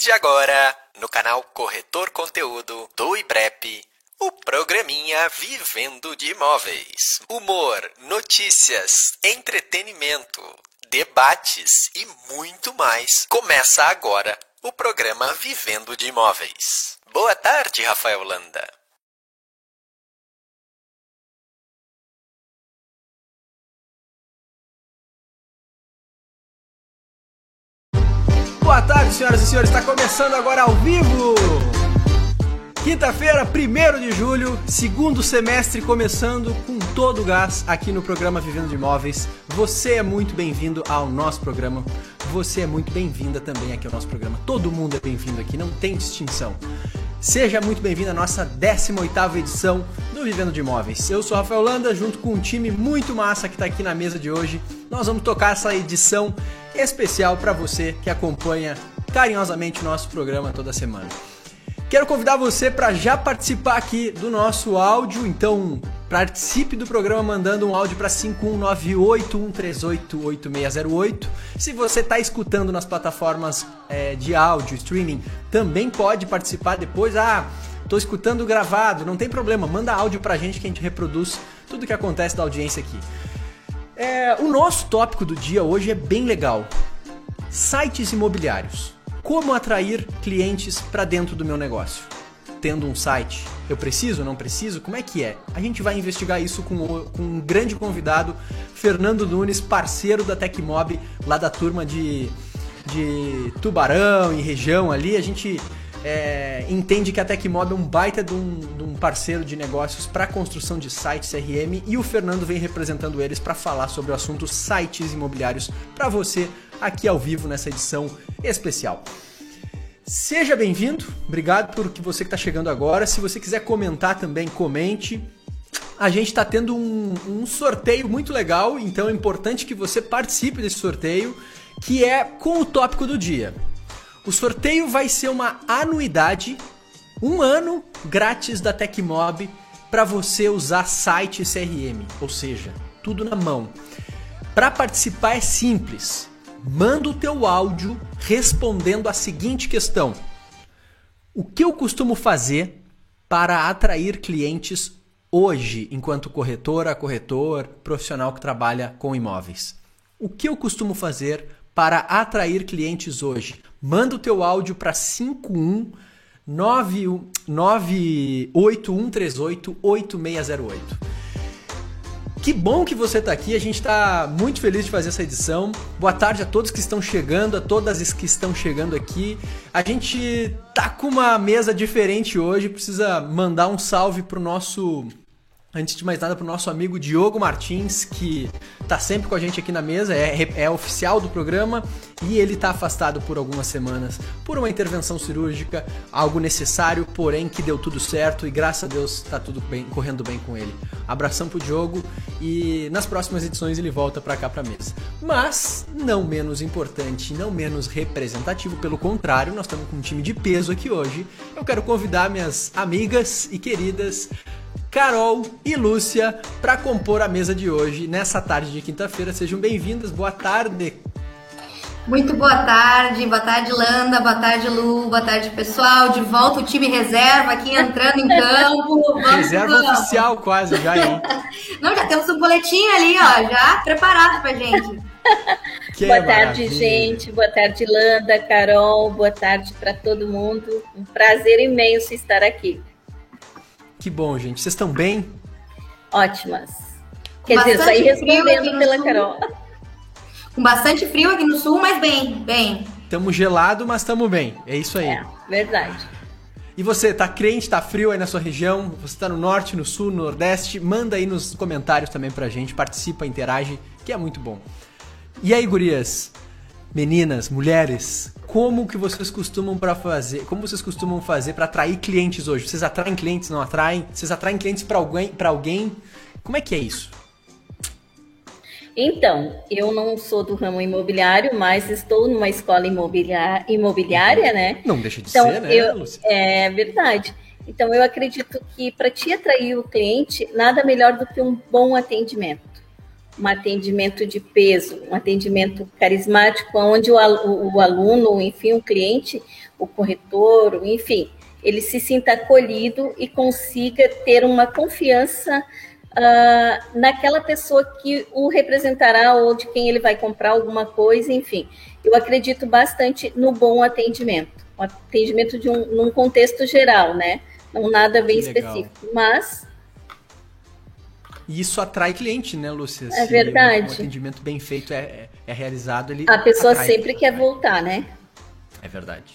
de agora, no canal Corretor Conteúdo do IBREP, o programinha Vivendo de Imóveis. Humor, notícias, entretenimento, debates e muito mais. Começa agora o programa Vivendo de Imóveis. Boa tarde, Rafael Landa. Boa tarde, senhoras e senhores. Está começando agora ao vivo. Quinta-feira, 1 de julho, segundo semestre começando com todo o gás aqui no programa Vivendo de Imóveis. Você é muito bem-vindo ao nosso programa. Você é muito bem-vinda também aqui ao nosso programa. Todo mundo é bem-vindo aqui, não tem distinção. Seja muito bem-vindo à nossa 18ª edição do Vivendo de Imóveis. Eu sou Rafael Landa, junto com um time muito massa que está aqui na mesa de hoje. Nós vamos tocar essa edição especial para você que acompanha carinhosamente o nosso programa toda semana. Quero convidar você para já participar aqui do nosso áudio, então participe do programa mandando um áudio para 51981388608. Se você está escutando nas plataformas é, de áudio, streaming, também pode participar depois. Ah, estou escutando gravado, não tem problema, manda áudio para a gente que a gente reproduz tudo que acontece da audiência aqui. É, o nosso tópico do dia hoje é bem legal. Sites imobiliários. Como atrair clientes para dentro do meu negócio? Tendo um site, eu preciso, não preciso? Como é que é? A gente vai investigar isso com, com um grande convidado, Fernando Nunes, parceiro da Tecmob, lá da turma de, de Tubarão e região ali. A gente é, entende que a Tecmob é um baita de um, de um parceiro de negócios para construção de sites CRM e o Fernando vem representando eles para falar sobre o assunto sites imobiliários para você aqui ao vivo nessa edição especial. Seja bem-vindo, obrigado por que você que está chegando agora. Se você quiser comentar também, comente. A gente está tendo um, um sorteio muito legal, então é importante que você participe desse sorteio, que é com o tópico do dia. O sorteio vai ser uma anuidade, um ano grátis da Tecmob para você usar site CRM, ou seja, tudo na mão. Para participar é simples manda o teu áudio respondendo a seguinte questão: O que eu costumo fazer para atrair clientes hoje, enquanto corretora, corretor, profissional que trabalha com imóveis? O que eu costumo fazer para atrair clientes hoje? Manda o teu áudio para 51 98138 8608. Que bom que você está aqui, a gente está muito feliz de fazer essa edição. Boa tarde a todos que estão chegando, a todas as que estão chegando aqui. A gente tá com uma mesa diferente hoje, precisa mandar um salve pro nosso Antes de mais nada, para o nosso amigo Diogo Martins, que está sempre com a gente aqui na mesa, é, é oficial do programa e ele está afastado por algumas semanas por uma intervenção cirúrgica, algo necessário, porém que deu tudo certo e graças a Deus está tudo bem, correndo bem com ele. Abração pro Diogo e nas próximas edições ele volta para cá para mesa. Mas não menos importante, não menos representativo, pelo contrário, nós estamos com um time de peso aqui hoje. Eu quero convidar minhas amigas e queridas Carol e Lúcia para compor a mesa de hoje, nessa tarde de quinta-feira. Sejam bem-vindas, boa tarde. Muito boa tarde, boa tarde Landa, boa tarde Lu, boa tarde pessoal. De volta o time reserva aqui entrando em campo. Vamos reserva oficial quase já, hein? Não, já temos um boletim ali, ó, já preparado pra gente. Que boa maravilha. tarde, gente. Boa tarde, Landa, Carol. Boa tarde para todo mundo. Um prazer imenso estar aqui. Que bom, gente. Vocês estão bem? Ótimas. Quer bastante dizer, saí respondendo pela sul. Carol. Com bastante frio aqui no sul, mas bem, bem. Tamo gelado, mas tamo bem. É isso aí. É, verdade. E você, tá crente, tá frio aí na sua região? Você tá no norte, no sul, no nordeste? Manda aí nos comentários também pra gente, participa, interage, que é muito bom. E aí, gurias? Meninas, mulheres, como que vocês costumam para fazer? Como vocês costumam fazer para atrair clientes hoje? Vocês atraem clientes, não atraem? Vocês atraem clientes para alguém, para alguém? Como é que é isso? Então, eu não sou do ramo imobiliário, mas estou numa escola imobiliária, imobiliária né? Não deixa de então, ser, né, eu, É verdade. Então, eu acredito que para te atrair o cliente, nada melhor do que um bom atendimento. Um atendimento de peso, um atendimento carismático, onde o, aluno, enfim, o cliente, o corretor, enfim, ele se sinta acolhido e consiga ter uma confiança uh, naquela pessoa que o representará ou de quem ele vai comprar alguma coisa, enfim. Eu acredito bastante no bom atendimento, o atendimento de um, num contexto geral, né? Não nada bem específico, mas e isso atrai cliente, né, Lúcia? É verdade. Um atendimento bem feito é, é, é realizado, ele A pessoa sempre quer voltar, né? É verdade.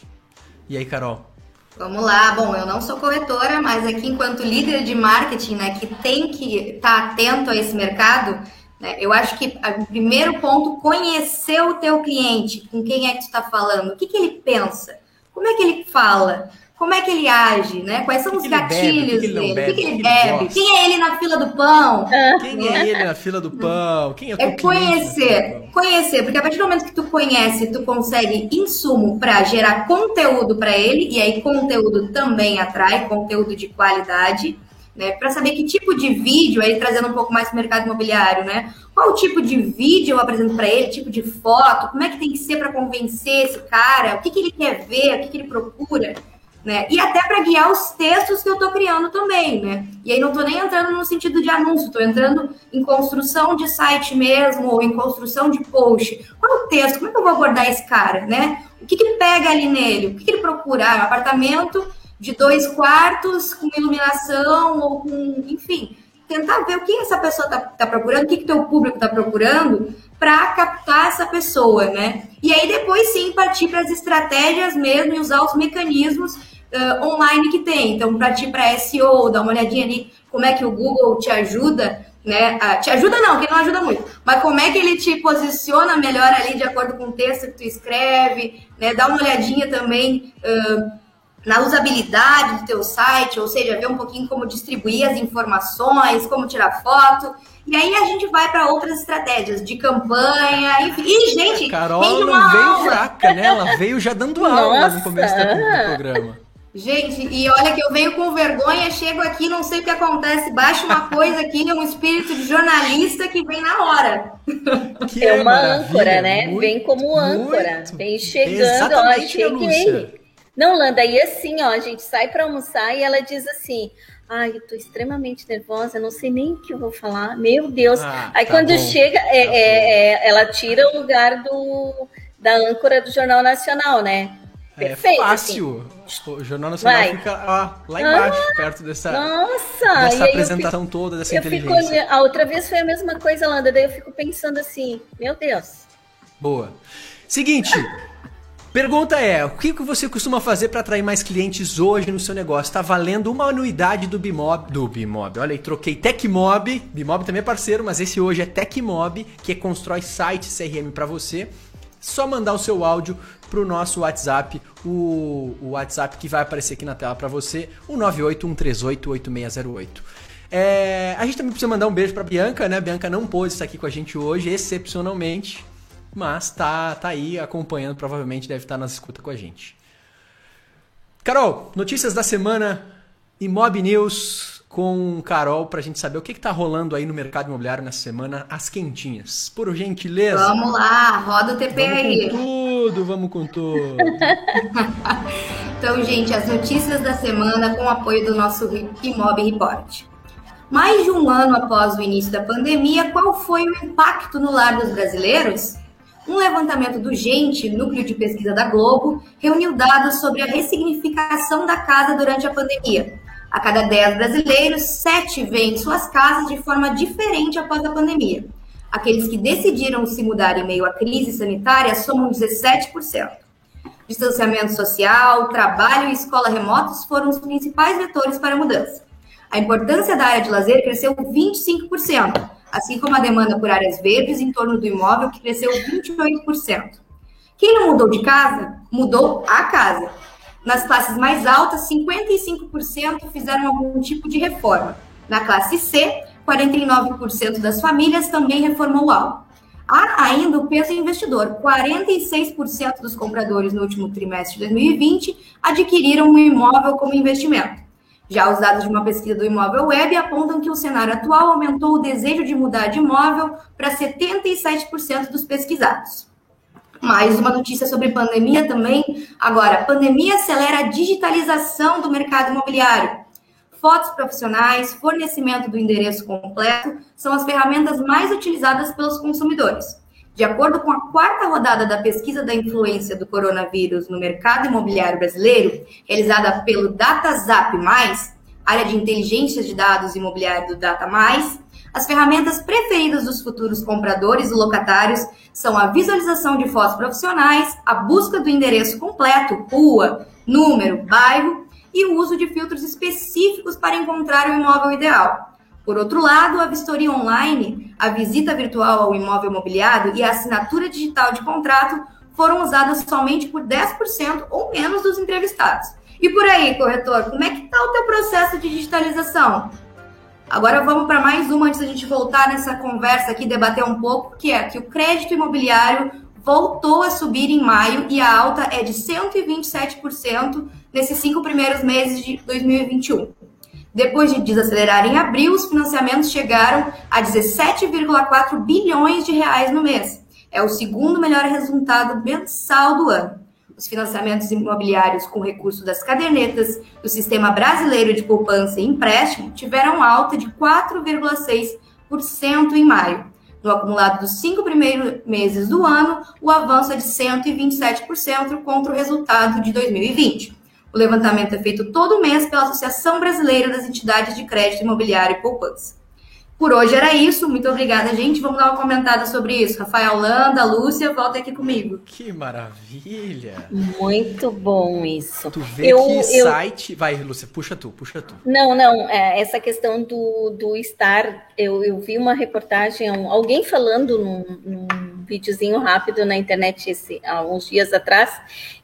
E aí, Carol? Vamos lá. Bom, eu não sou corretora, mas aqui enquanto líder de marketing, né, que tem que estar tá atento a esse mercado, né, eu acho que o primeiro ponto, conhecer o teu cliente, com quem é que tu está falando, o que, que ele pensa, como é que ele fala, como é que ele age, né? Quais são que os que gatilhos bebe, dele? O que, que, ele bebe? Quem é ele na fila do pão? Quem é ele na fila do pão? Quem é, é conhecer, conhecer, porque a partir do momento que tu conhece, tu consegue insumo para gerar conteúdo para ele e aí conteúdo também atrai conteúdo de qualidade. Né, para saber que tipo de vídeo, aí trazendo um pouco mais para o mercado imobiliário, né? Qual tipo de vídeo eu apresento para ele, tipo de foto, como é que tem que ser para convencer esse cara, o que, que ele quer ver, o que, que ele procura né? E até para guiar os textos que eu estou criando também, né? E aí não estou nem entrando no sentido de anúncio, estou entrando em construção de site mesmo, ou em construção de post. Qual é o texto? Como é que eu vou abordar esse cara, né? O que, que pega ali nele? O que, que ele procura? Ah, um apartamento de dois quartos, com iluminação, ou com, enfim, tentar ver o que essa pessoa está tá procurando, o que, que teu público está procurando, para captar essa pessoa, né? E aí depois sim partir para as estratégias mesmo e usar os mecanismos uh, online que tem. Então, para ti, para SEO, dar uma olhadinha ali como é que o Google te ajuda, né? Uh, te ajuda não, que não ajuda muito, mas como é que ele te posiciona melhor ali de acordo com o texto que tu escreve, né? Dá uma olhadinha também. Uh, na usabilidade do teu site, ou seja, ver um pouquinho como distribuir as informações, como tirar foto. E aí a gente vai para outras estratégias de campanha, enfim. E, gente, a Carol não veio aula. fraca, né? Ela veio já dando aula no começo do programa. Gente, e olha que eu venho com vergonha, chego aqui, não sei o que acontece, baixo uma coisa aqui, é um espírito de jornalista que vem na hora. Que é uma âncora, né? Muito, vem como âncora, muito. vem chegando, ó, cheguei. Não, Landa, e assim, ó, a gente sai para almoçar e ela diz assim: Ai, eu tô extremamente nervosa, não sei nem o que eu vou falar. Meu Deus. Ah, Aí tá quando bom. chega, é, tá é, é, ela tira o lugar do, da âncora do Jornal Nacional, né? É Perfeito, é fácil. Assim. O Jornal Nacional Vai. fica lá, lá embaixo, ah, perto dessa, nossa, dessa apresentação fico, toda, dessa inteligência. Fico, a outra vez foi a mesma coisa, Landa. Daí eu fico pensando assim, meu Deus. Boa. Seguinte, pergunta é, o que você costuma fazer para atrair mais clientes hoje no seu negócio? Está valendo uma anuidade do Bimob, do Bimob. Olha aí, troquei Tecmob. Bimob também é parceiro, mas esse hoje é Tecmob, que constrói site CRM para você só mandar o seu áudio para o nosso WhatsApp, o, o, WhatsApp que vai aparecer aqui na tela para você, o 981388608. É, a gente também precisa mandar um beijo para Bianca, né? Bianca não pôde estar aqui com a gente hoje, excepcionalmente, mas tá, tá aí acompanhando, provavelmente deve estar na escuta com a gente. Carol, notícias da semana, Imob News, com Carol para a gente saber o que está rolando aí no mercado imobiliário nessa semana, as quentinhas. Por gentileza. Vamos lá, roda o TP aí. Tudo, vamos com tudo. então, gente, as notícias da semana com o apoio do nosso Imob Report. Mais de um ano após o início da pandemia, qual foi o impacto no lar dos brasileiros? Um levantamento do Gente, núcleo de pesquisa da Globo, reuniu dados sobre a ressignificação da casa durante a pandemia a cada 10 brasileiros, 7 vêm suas casas de forma diferente após a pandemia. Aqueles que decidiram se mudar em meio à crise sanitária somam 17%. Distanciamento social, trabalho e escola remotos foram os principais vetores para a mudança. A importância da área de lazer cresceu 25%, assim como a demanda por áreas verdes em torno do imóvel, que cresceu 28%. Quem não mudou de casa, mudou a casa. Nas classes mais altas, 55% fizeram algum tipo de reforma. Na classe C, 49% das famílias também reformou algo. Há ainda o peso investidor. 46% dos compradores no último trimestre de 2020 adquiriram um imóvel como investimento. Já os dados de uma pesquisa do Imóvel Web apontam que o cenário atual aumentou o desejo de mudar de imóvel para 77% dos pesquisados. Mais uma notícia sobre pandemia também. Agora, pandemia acelera a digitalização do mercado imobiliário. Fotos profissionais, fornecimento do endereço completo são as ferramentas mais utilizadas pelos consumidores. De acordo com a quarta rodada da pesquisa da influência do coronavírus no mercado imobiliário brasileiro, realizada pelo DataZap+, área de inteligência de dados imobiliário do Data+, as ferramentas preferidas dos futuros compradores e locatários são a visualização de fotos profissionais, a busca do endereço completo, rua, número, bairro e o uso de filtros específicos para encontrar o imóvel ideal. Por outro lado, a vistoria online, a visita virtual ao imóvel imobiliário e a assinatura digital de contrato foram usadas somente por 10% ou menos dos entrevistados. E por aí, corretor, como é que está o teu processo de digitalização? Agora vamos para mais uma antes da gente voltar nessa conversa aqui, debater um pouco, que é que o crédito imobiliário voltou a subir em maio e a alta é de 127% nesses cinco primeiros meses de 2021. Depois de desacelerar em abril, os financiamentos chegaram a 17,4 bilhões de reais no mês. É o segundo melhor resultado mensal do ano. Os financiamentos imobiliários com recurso das cadernetas do Sistema Brasileiro de Poupança e Empréstimo tiveram alta de 4,6% em maio. No acumulado dos cinco primeiros meses do ano, o avanço é de 127% contra o resultado de 2020. O levantamento é feito todo mês pela Associação Brasileira das Entidades de Crédito Imobiliário e Poupança. Por hoje era isso. Muito obrigada, gente. Vamos dar uma comentada sobre isso. Rafael Landa, Lúcia, volta aqui comigo. Que maravilha! Muito bom isso. Tu vê eu, que eu... site. Vai, Lúcia, puxa tu, puxa tu. Não, não. É, essa questão do, do estar. Eu, eu vi uma reportagem, alguém falando num, num videozinho rápido na internet esse, há uns dias atrás,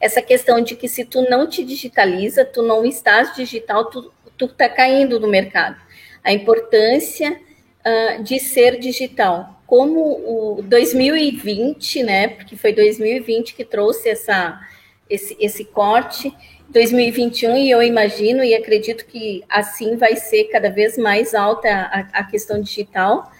essa questão de que se tu não te digitaliza, tu não estás digital, tu, tu tá caindo no mercado. A importância uh, de ser digital. Como o 2020, né, porque foi 2020 que trouxe essa, esse, esse corte, 2021, e eu imagino e acredito que assim vai ser cada vez mais alta a, a questão digital.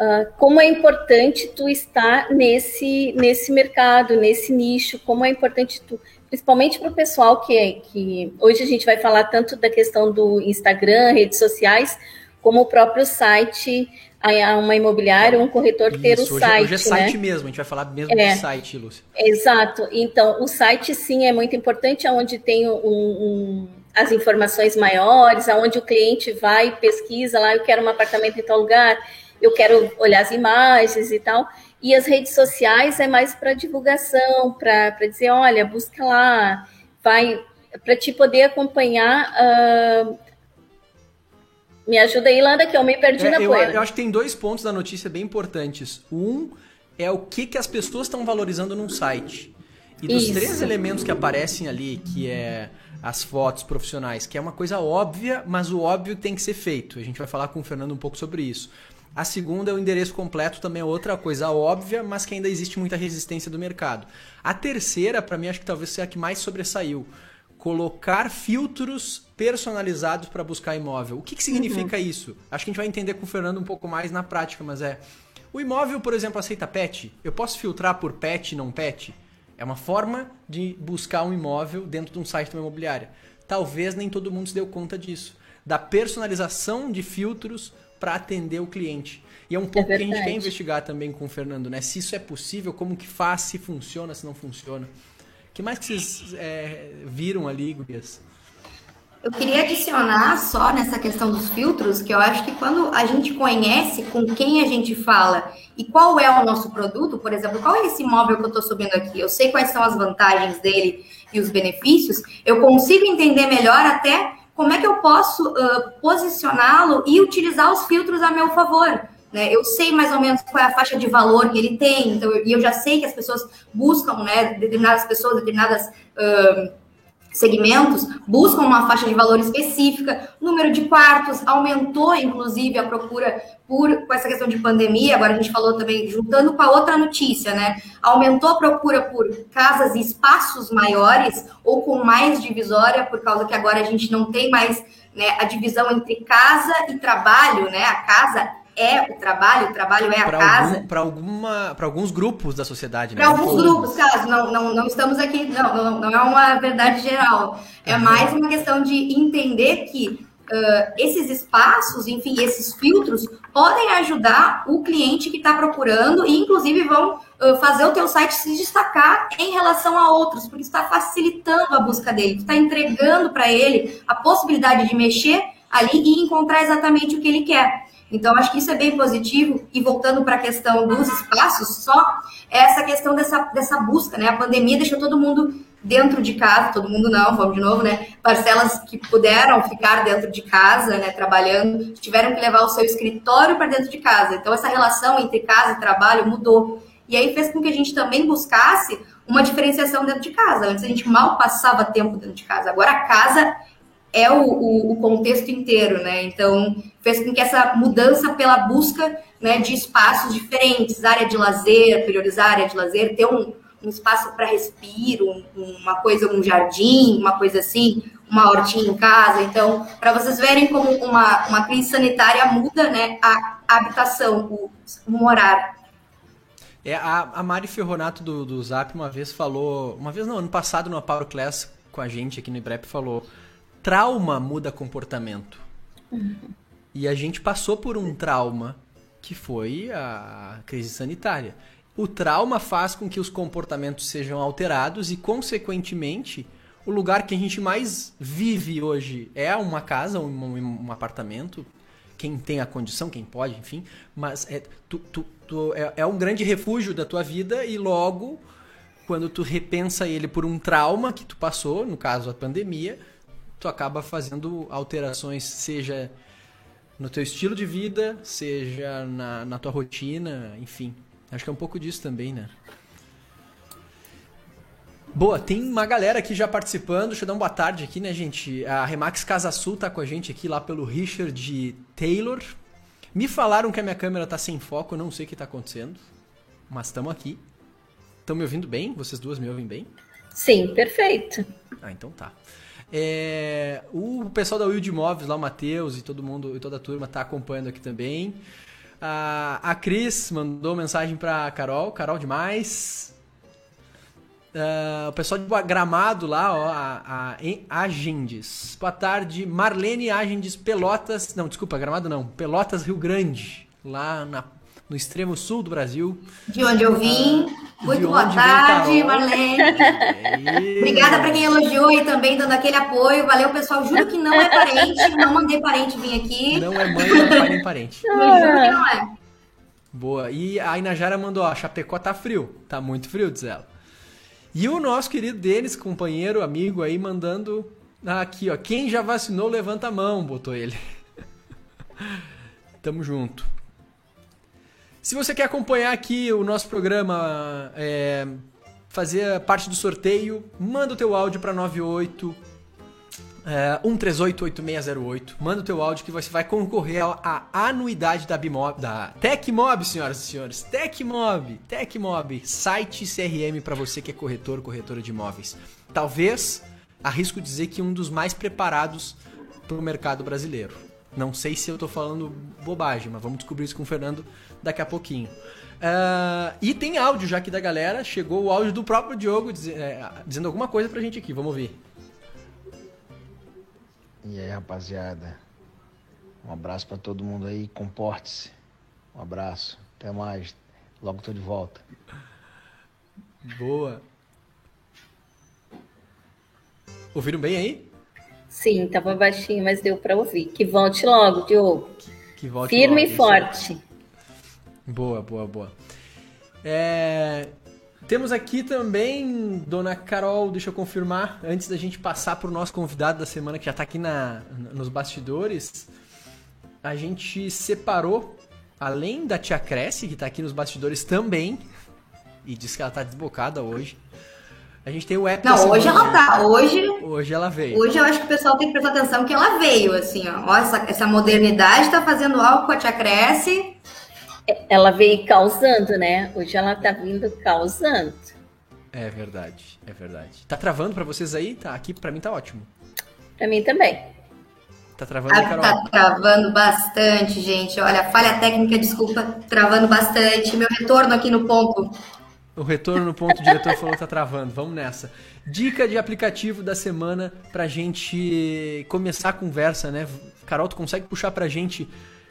Uh, como é importante tu estar nesse, nesse mercado, nesse nicho, como é importante tu, principalmente para o pessoal que, é, que hoje a gente vai falar tanto da questão do Instagram, redes sociais, como o próprio site, a uma imobiliária, um corretor ter o hoje, site. Hoje é site né? mesmo, a gente vai falar mesmo é, do site, Lúcia. Exato. Então, o site sim é muito importante, onde tem um, um, as informações maiores, aonde o cliente vai, pesquisa lá, eu quero um apartamento em tal lugar, eu quero olhar as imagens e tal. E as redes sociais é mais para divulgação, para dizer, olha, busca lá, vai, para te poder acompanhar. Uh, me ajuda aí, Landa, que eu me perdi é, na eu, poeira. Eu acho que tem dois pontos da notícia bem importantes. Um é o que, que as pessoas estão valorizando num site. E dos Isso. três elementos que aparecem ali, que é as fotos profissionais, que é uma coisa óbvia, mas o óbvio tem que ser feito. A gente vai falar com o Fernando um pouco sobre isso. A segunda é o endereço completo, também é outra coisa óbvia, mas que ainda existe muita resistência do mercado. A terceira, para mim, acho que talvez seja a que mais sobressaiu colocar filtros personalizados para buscar imóvel. O que, que significa uhum. isso? Acho que a gente vai entender com o Fernando um pouco mais na prática, mas é. O imóvel, por exemplo, aceita pet? Eu posso filtrar por pet e não pet? É uma forma de buscar um imóvel dentro de um site de uma imobiliária. Talvez nem todo mundo se deu conta disso. Da personalização de filtros para atender o cliente. E é um pouco é que a gente quer investigar também com o Fernando, né? Se isso é possível, como que faz, se funciona, se não funciona que mais que vocês é, viram ali, Gurias? Eu queria adicionar só nessa questão dos filtros, que eu acho que quando a gente conhece com quem a gente fala e qual é o nosso produto, por exemplo, qual é esse imóvel que eu estou subindo aqui, eu sei quais são as vantagens dele e os benefícios, eu consigo entender melhor até como é que eu posso uh, posicioná-lo e utilizar os filtros a meu favor. Né? Eu sei mais ou menos qual é a faixa de valor que ele tem, então, e eu já sei que as pessoas buscam, né, determinadas pessoas, determinadas uh, segmentos, buscam uma faixa de valor específica. Número de quartos aumentou, inclusive, a procura por com essa questão de pandemia. Agora a gente falou também, juntando com a outra notícia, né? Aumentou a procura por casas e espaços maiores ou com mais divisória, por causa que agora a gente não tem mais né, a divisão entre casa e trabalho, né? A casa é o trabalho, o trabalho é a pra casa. Algum, para alguma, para alguns grupos da sociedade, né? Para alguns grupos, caso não, não, não estamos aqui, não, não, não é uma verdade geral. É mais uma questão de entender que uh, esses espaços, enfim, esses filtros podem ajudar o cliente que está procurando e, inclusive, vão uh, fazer o teu site se destacar em relação a outros, porque está facilitando a busca dele, está entregando para ele a possibilidade de mexer ali e encontrar exatamente o que ele quer. Então, acho que isso é bem positivo. E voltando para a questão dos espaços, só essa questão dessa, dessa busca, né? A pandemia deixou todo mundo dentro de casa, todo mundo não, vamos de novo, né? Parcelas que puderam ficar dentro de casa, né, trabalhando, tiveram que levar o seu escritório para dentro de casa. Então, essa relação entre casa e trabalho mudou. E aí fez com que a gente também buscasse uma diferenciação dentro de casa. Antes a gente mal passava tempo dentro de casa. Agora a casa é o, o, o, contexto inteiro, né? Então, fez com que essa mudança pela busca né, de espaços diferentes, área de lazer, priorizar área de lazer, ter um, um espaço para respiro, um, uma coisa, um jardim, uma coisa assim, uma hortinha em casa. Então, para vocês verem como uma, uma crise sanitária muda né, a habitação, o, o morar. É, a, a Mari Ferronato do, do Zap uma vez falou, uma vez não, ano passado Power Class com a gente aqui no IBREP falou trauma muda comportamento. Uhum. E a gente passou por um trauma que foi a crise sanitária. O trauma faz com que os comportamentos sejam alterados e, consequentemente, o lugar que a gente mais vive hoje é uma casa, um, um apartamento. Quem tem a condição, quem pode, enfim. Mas é, tu, tu, tu, é, é um grande refúgio da tua vida e logo, quando tu repensa ele por um trauma que tu passou, no caso a pandemia, tu acaba fazendo alterações, seja no teu estilo de vida, seja na, na tua rotina, enfim. Acho que é um pouco disso também, né? Boa, tem uma galera aqui já participando. Deixa eu dar uma boa tarde aqui, né, gente? A Remax Casa Sul tá com a gente aqui lá pelo Richard Taylor. Me falaram que a minha câmera tá sem foco, não sei o que tá acontecendo. Mas estamos aqui. Estão me ouvindo bem? Vocês duas me ouvem bem? Sim, perfeito. Ah, então tá. É, o pessoal da Wild Móveis, lá o Matheus e todo mundo e toda a turma tá acompanhando aqui também. A, a Cris mandou mensagem pra Carol, Carol demais. Uh, o pessoal de Gramado lá, ó, a, a Agendes. Boa tarde, Marlene Agendes Pelotas. Não, desculpa, Gramado não. Pelotas Rio Grande, lá na no extremo sul do Brasil. De onde eu vim. Muito boa tarde, Marlene. Obrigada para quem elogiou e também dando aquele apoio. Valeu, pessoal. Juro que não é parente, não mandei parente vir aqui. Não é mãe, não é pai nem parente. juro que não é. Boa. E a Inajara mandou, ó, Chapecó tá frio. Tá muito frio, diz ela. E o nosso querido Denis, companheiro, amigo aí, mandando aqui, ó. Quem já vacinou, levanta a mão, botou ele. Tamo junto. Se você quer acompanhar aqui o nosso programa, é, fazer parte do sorteio, manda o teu áudio para 98 é, 1388608. Manda o teu áudio que você vai concorrer à anuidade da Bimob, da Tecmob, senhoras e senhores. Tecmob, Tecmob, site CRM para você que é corretor, corretora de imóveis. Talvez, arrisco dizer que um dos mais preparados para o mercado brasileiro. Não sei se eu estou falando bobagem, mas vamos descobrir isso com o Fernando daqui a pouquinho. Uh, e tem áudio já aqui da galera. Chegou o áudio do próprio Diogo diz, é, dizendo alguma coisa pra gente aqui. Vamos ouvir. E aí, rapaziada. Um abraço para todo mundo aí. Comporte-se. Um abraço. Até mais. Logo tô de volta. Boa. Ouviram bem aí? Sim, tava baixinho, mas deu para ouvir. Que volte logo, Diogo. Que, que volte Firme logo, e forte. Boa, boa, boa. É... Temos aqui também, dona Carol, deixa eu confirmar, antes da gente passar para o nosso convidado da semana que já está aqui na, nos bastidores, a gente separou, além da tia Cresce, que está aqui nos bastidores também, e disse que ela está desbocada hoje. A gente tem o app. Não, hoje ela tá. Hoje. Hoje ela veio. Hoje eu acho que o pessoal tem que prestar atenção que ela veio, assim, ó. ó essa, essa modernidade está fazendo algo com a tia Cresce ela veio causando, né? Hoje ela tá vindo causando. É verdade, é verdade. Tá travando para vocês aí? Tá aqui para mim tá ótimo. Para mim também. Tá travando, ah, Carol? Tá travando bastante, gente. Olha, falha técnica, desculpa, travando bastante. Meu retorno aqui no ponto. O retorno no ponto, o diretor falou que tá travando. Vamos nessa. Dica de aplicativo da semana pra gente começar a conversa, né? Carol, tu consegue puxar pra gente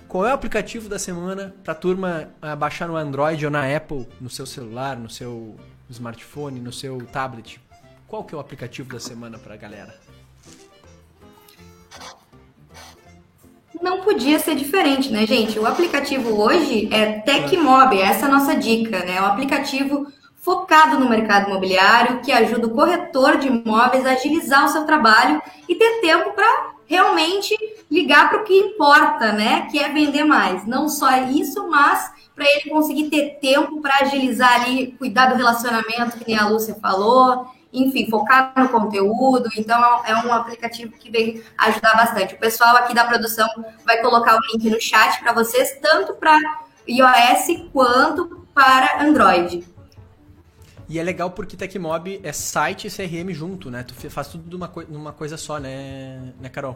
qual é o aplicativo da semana pra turma ah, baixar no Android ou na Apple, no seu celular, no seu smartphone, no seu tablet? Qual que é o aplicativo da semana pra galera? não podia ser diferente, né, gente? O aplicativo hoje é TecMob, essa é a nossa dica, né? É um aplicativo focado no mercado imobiliário que ajuda o corretor de imóveis a agilizar o seu trabalho e ter tempo para realmente ligar para o que importa, né? Que é vender mais. Não só isso, mas para ele conseguir ter tempo para agilizar ali, cuidar do relacionamento, que nem a Lúcia falou, enfim, focar no conteúdo. Então, é um aplicativo que vem ajudar bastante. O pessoal aqui da produção vai colocar o link no chat para vocês, tanto para iOS quanto para Android. E é legal porque Tecmob é site e CRM junto, né? Tu faz tudo numa, numa coisa só, né, né, Carol?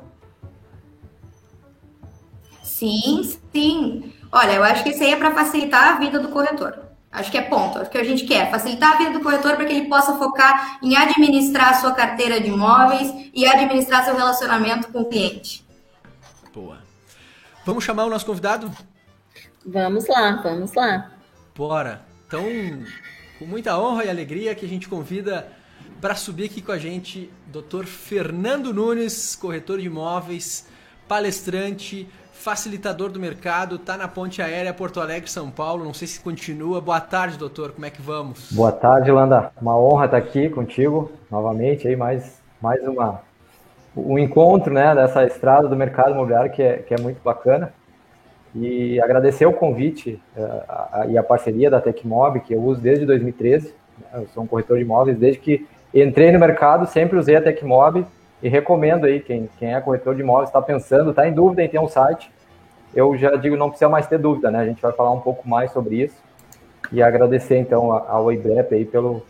Sim, sim. Olha, eu acho que isso aí é para facilitar a vida do corretor. Acho que é ponto. Acho que a gente quer facilitar a vida do corretor para que ele possa focar em administrar a sua carteira de imóveis e administrar seu relacionamento com o cliente. Boa. Vamos chamar o nosso convidado? Vamos lá, vamos lá. Bora. Então, com muita honra e alegria que a gente convida para subir aqui com a gente Dr. Fernando Nunes, corretor de imóveis, palestrante, facilitador do mercado, tá na ponte aérea Porto Alegre, São Paulo. Não sei se continua. Boa tarde, doutor. Como é que vamos? Boa tarde, Landa. Uma honra estar aqui contigo novamente aí mais mais uma um encontro, né, dessa estrada do mercado imobiliário que é, que é muito bacana. E agradecer o convite uh, e a parceria da Tecmob, que eu uso desde 2013. Eu sou um corretor de imóveis desde que entrei no mercado, sempre usei a Tecmob e recomendo aí, quem, quem é corretor de imóveis, está pensando, está em dúvida em ter um site, eu já digo, não precisa mais ter dúvida, né? A gente vai falar um pouco mais sobre isso. E agradecer, então, ao IBREP aí pelo,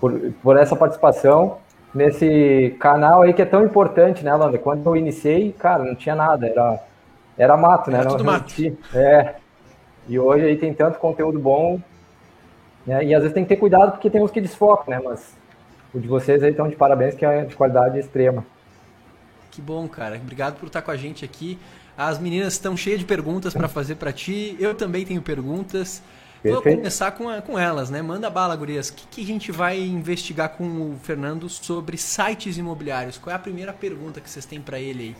por, por essa participação nesse canal aí que é tão importante, né, Landa? Quando eu iniciei, cara, não tinha nada, era, era mato, né? Era tudo mato. É. E hoje aí tem tanto conteúdo bom, né? E às vezes tem que ter cuidado porque tem uns que desfocam, né? Mas o de vocês aí estão de parabéns, que é de qualidade extrema. Que bom, cara. Obrigado por estar com a gente aqui. As meninas estão cheias de perguntas para fazer para ti. Eu também tenho perguntas. Perfeito. Vou começar com, a, com elas, né? Manda bala, gurias. O que, que a gente vai investigar com o Fernando sobre sites imobiliários? Qual é a primeira pergunta que vocês têm para ele aí?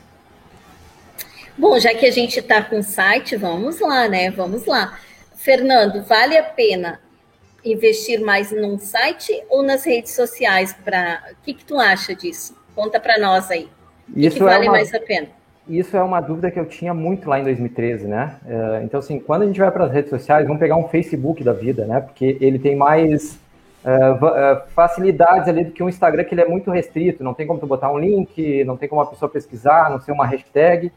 Bom, já que a gente está com site, vamos lá, né? Vamos lá. Fernando, vale a pena investir mais num site ou nas redes sociais? Para o que, que tu acha disso? Conta para nós aí. O que, que vale é uma... mais a pena? Isso é uma dúvida que eu tinha muito lá em 2013, né? É, então, assim, quando a gente vai para as redes sociais, vamos pegar um Facebook da vida, né? Porque ele tem mais uh, facilidades ali do que um Instagram, que ele é muito restrito. Não tem como tu botar um link, não tem como a pessoa pesquisar, não ser uma hashtag.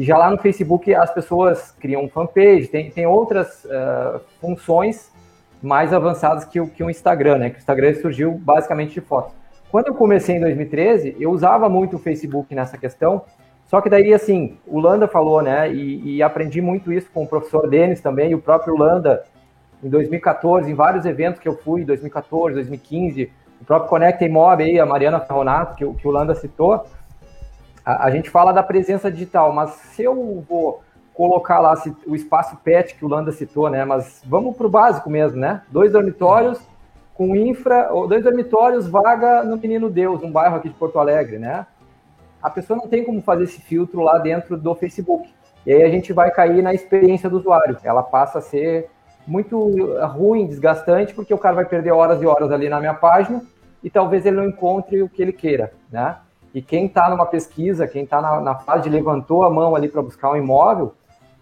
E já lá no Facebook as pessoas criam fanpage, tem, tem outras uh, funções mais avançadas que o, que o Instagram, né? Que o Instagram surgiu basicamente de fotos. Quando eu comecei em 2013, eu usava muito o Facebook nessa questão, só que daí, assim, o Landa falou, né, e, e aprendi muito isso com o professor Denis também, e o próprio Landa, em 2014, em vários eventos que eu fui, 2014, 2015, o próprio Conecta Imob aí, a Mariana Ferronato, que, que o Landa citou, a, a gente fala da presença digital, mas se eu vou colocar lá o espaço PET que o Landa citou, né? Mas vamos para o básico mesmo, né? Dois dormitórios com infra, ou dois dormitórios, vaga no Menino Deus, um bairro aqui de Porto Alegre, né? A pessoa não tem como fazer esse filtro lá dentro do Facebook. E aí a gente vai cair na experiência do usuário. Ela passa a ser muito ruim, desgastante, porque o cara vai perder horas e horas ali na minha página e talvez ele não encontre o que ele queira, né? E quem está numa pesquisa, quem está na, na, fase de levantou a mão ali para buscar um imóvel,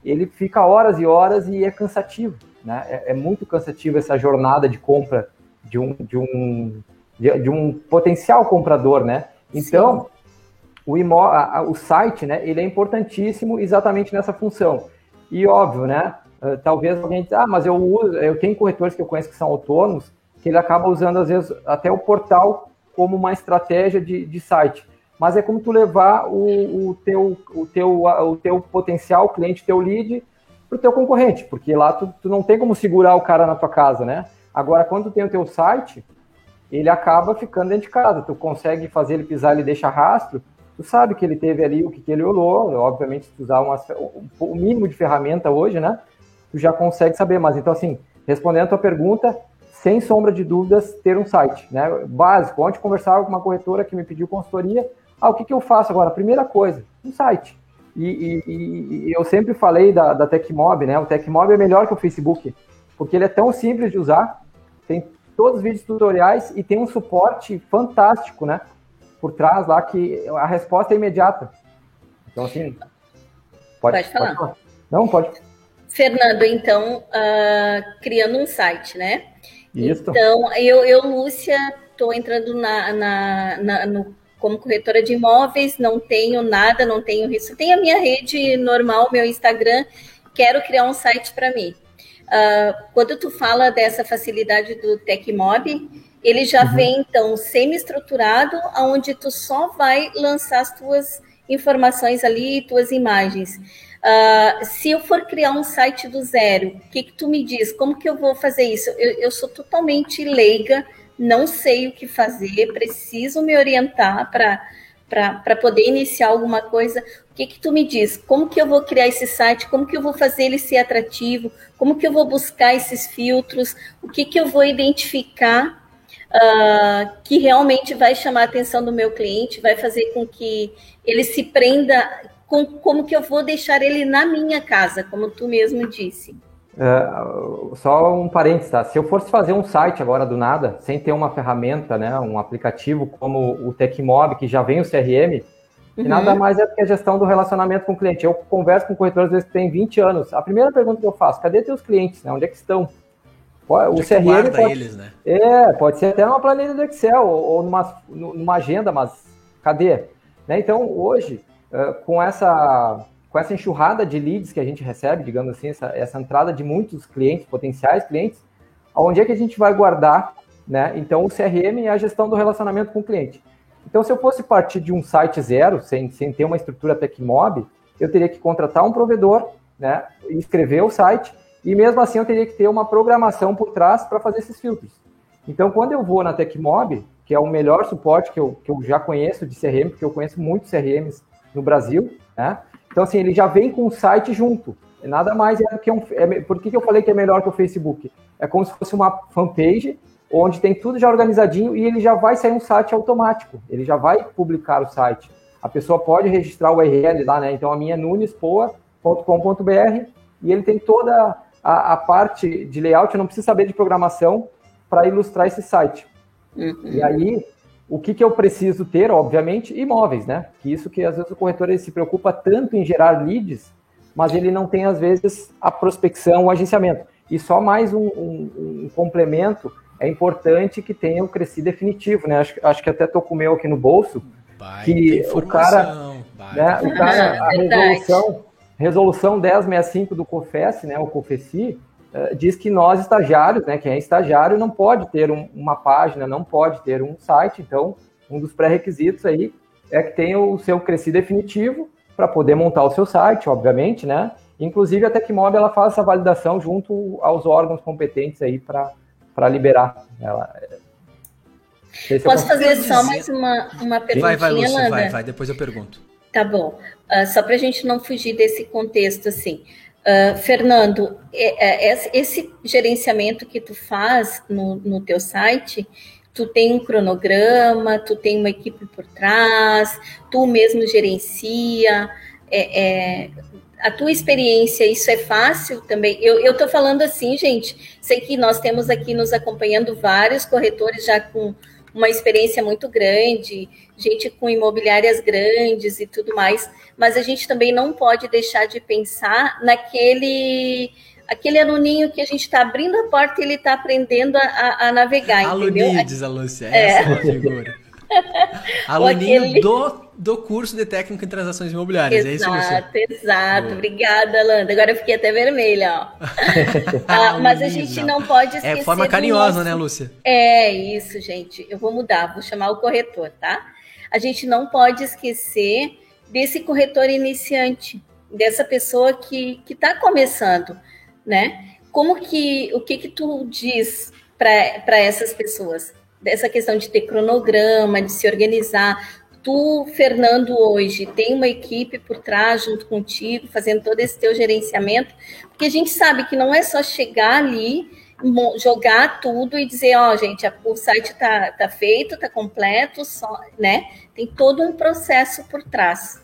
ele fica horas e horas e é cansativo, né? É, é muito cansativo essa jornada de compra de um, de um, de, de um potencial comprador, né? Então, o, imó a, o site, né, ele é importantíssimo exatamente nessa função. E óbvio, né, uh, talvez alguém diga, ah, mas eu uso, eu tenho corretores que eu conheço que são autônomos, que ele acaba usando às vezes até o portal como uma estratégia de, de site. Mas é como tu levar o, o, teu, o, teu, o teu potencial cliente, teu lead, para o teu concorrente, porque lá tu, tu não tem como segurar o cara na tua casa, né? Agora, quando tu tem o teu site, ele acaba ficando dentro de casa. Tu consegue fazer ele pisar, ele deixa rastro. Tu sabe que ele teve ali o que, que ele olhou. Obviamente, se tu usar uma, o mínimo de ferramenta hoje, né? Tu já consegue saber. Mas então, assim, respondendo a tua pergunta, sem sombra de dúvidas, ter um site, né? Básico. Ontem conversava com uma corretora que me pediu consultoria. Ah, o que, que eu faço agora? Primeira coisa, um site. E, e, e, eu sempre falei da, da Tecmob, né? O Tecmob é melhor que o Facebook, porque ele é tão simples de usar, tem todos os vídeos tutoriais e tem um suporte fantástico, né? Por trás lá que a resposta é imediata. Então, assim. Pode, pode falar. Pode falar. Não, pode. Fernando, então, uh, criando um site, né? Isso. Então, eu, eu Lúcia, estou entrando na, na, na, no como corretora de imóveis, não tenho nada, não tenho isso. Tenho a minha rede normal, meu Instagram, quero criar um site para mim. Uh, quando tu fala dessa facilidade do TechMob, ele já uhum. vem então semi-estruturado, onde tu só vai lançar as tuas informações ali, tuas imagens. Uh, se eu for criar um site do zero, o que, que tu me diz? Como que eu vou fazer isso? Eu, eu sou totalmente leiga não sei o que fazer, preciso me orientar para poder iniciar alguma coisa. O que, que tu me diz? Como que eu vou criar esse site? Como que eu vou fazer ele ser atrativo? Como que eu vou buscar esses filtros? O que, que eu vou identificar uh, que realmente vai chamar a atenção do meu cliente, vai fazer com que ele se prenda com como que eu vou deixar ele na minha casa, como tu mesmo disse. Uh, só um parênteses, tá? Se eu fosse fazer um site agora do nada, sem ter uma ferramenta, né, um aplicativo como o Tecmob, que já vem o CRM, uhum. nada mais é do que a gestão do relacionamento com o cliente. Eu converso com corretores às vezes que tem 20 anos. A primeira pergunta que eu faço, cadê teus clientes? Né? Onde é que estão? O CRM pode, eles, né? É, pode ser até uma planilha do Excel ou, ou numa, numa agenda, mas cadê? Né? Então, hoje, uh, com essa com essa enxurrada de leads que a gente recebe, digamos assim, essa, essa entrada de muitos clientes, potenciais clientes, onde é que a gente vai guardar, né? Então, o CRM é a gestão do relacionamento com o cliente. Então, se eu fosse partir de um site zero, sem, sem ter uma estrutura Tecmob, eu teria que contratar um provedor, né? Escrever o site, e mesmo assim eu teria que ter uma programação por trás para fazer esses filtros. Então, quando eu vou na Tecmob, que é o melhor suporte que eu, que eu já conheço de CRM, porque eu conheço muitos CRMs no Brasil, né? Então, assim, ele já vem com o site junto. Nada mais é do que um. É, por que, que eu falei que é melhor que o Facebook? É como se fosse uma fanpage onde tem tudo já organizadinho e ele já vai sair um site automático. Ele já vai publicar o site. A pessoa pode registrar o URL lá, né? Então a minha é nunespoa.com.br e ele tem toda a, a, parte de layout, eu não preciso saber de programação para ilustrar esse site. Uhum. E aí o que, que eu preciso ter, obviamente, imóveis, né? Que isso que às vezes o corretor ele se preocupa tanto em gerar leads, mas ele não tem às vezes a prospecção, o agenciamento. E só mais um, um, um complemento é importante que tenha o cresci definitivo, né? Acho, acho que até tô com o meu aqui no bolso, que o cara, né, o cara, a resolução, resolução 1065 do COFES, né, o COFESI, diz que nós, estagiários, né, quem é estagiário, não pode ter um, uma página, não pode ter um site. Então, um dos pré-requisitos aí é que tenha o seu crescido definitivo para poder montar o seu site, obviamente, né? Inclusive, a Tecmob ela faz essa validação junto aos órgãos competentes aí para liberar. Ela, Posso fazer só mais uma, uma perguntinha, Vai, vai, Lúcia, vai, vai, depois eu pergunto. Tá bom. Uh, só para a gente não fugir desse contexto, assim. Uh, Fernando, é, é, esse gerenciamento que tu faz no, no teu site, tu tem um cronograma, tu tem uma equipe por trás, tu mesmo gerencia, é, é, a tua experiência, isso é fácil também? Eu estou falando assim, gente, sei que nós temos aqui nos acompanhando vários corretores já com uma experiência muito grande, gente com imobiliárias grandes e tudo mais, mas a gente também não pode deixar de pensar naquele aquele aluninho que a gente está abrindo a porta e ele está aprendendo a, a navegar, Aluninho, diz a Lúcia, é. essa é a figura. Aluninho aquele... do, do curso de técnico em transações imobiliárias, exato, é isso, Lúcia? Exato, Boa. obrigada, Landa. Agora eu fiquei até vermelha, ó. ah, mas a gente não pode é esquecer. É forma carinhosa, nosso... né, Lúcia? É isso, gente. Eu vou mudar, vou chamar o corretor, tá? a gente não pode esquecer desse corretor iniciante, dessa pessoa que está começando, né? Como que, o que que tu diz para essas pessoas? Dessa questão de ter cronograma, de se organizar. Tu, Fernando, hoje tem uma equipe por trás junto contigo, fazendo todo esse teu gerenciamento, porque a gente sabe que não é só chegar ali, jogar tudo e dizer, ó, oh, gente, o site tá, tá feito, tá completo, só, né? Tem todo um processo por trás.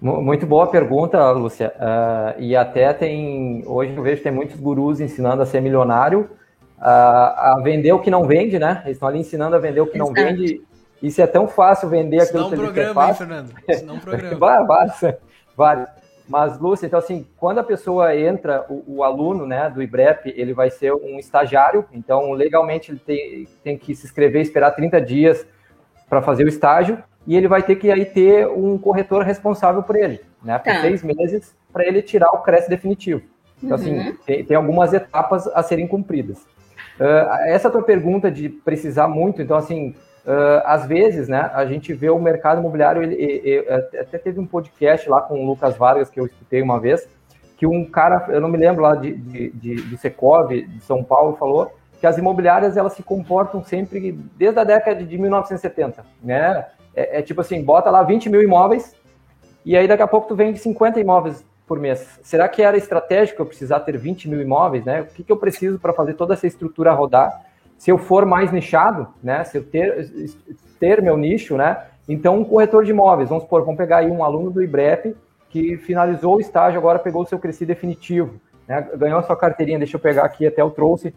Muito boa pergunta, Lúcia. Uh, e até tem, hoje eu vejo que tem muitos gurus ensinando a ser milionário, uh, a vender o que não vende, né? Eles estão ali ensinando a vender o que Exato. não vende. Isso é tão fácil vender aquilo Isso que não um programa, hein, Fernando? Isso não um programa. vários, vários. Mas, Lúcia, então assim, quando a pessoa entra, o, o, aluno né, do IBREP, ele vai ser um estagiário, então legalmente ele tem, tem que se inscrever, esperar 30 dias para fazer o estágio, e ele vai ter que aí ter um corretor responsável por ele, né? Por tá. seis meses para ele tirar o CRES definitivo. Então, assim, uhum. assim, tem, tem, algumas etapas a serem cumpridas. Uh, essa tua pergunta de precisar muito, então, assim, uh, às vezes, né, a gente vê o mercado imobiliário, ele, ele, ele, até teve um podcast lá com o Lucas Vargas, que eu escutei uma vez, que um cara, eu não me lembro lá de, de, de, de Secov, de São Paulo, falou que as imobiliárias, elas se comportam sempre desde a década de 1970, né? é, é, tipo assim, bota lá 20 mil imóveis e aí daqui a pouco tu vende 50 imóveis por mês. Será que era estratégico eu precisar ter 20 mil imóveis, né? O que, que eu preciso para fazer toda essa estrutura rodar? Se eu for mais nichado, né? Se eu ter, ter meu nicho, né? Então, um corretor de imóveis, vamos supor, vamos pegar aí um aluno do IBREP que finalizou o estágio, agora pegou o seu crescido definitivo, né? ganhou a sua carteirinha, deixa eu pegar aqui, até eu trouxe,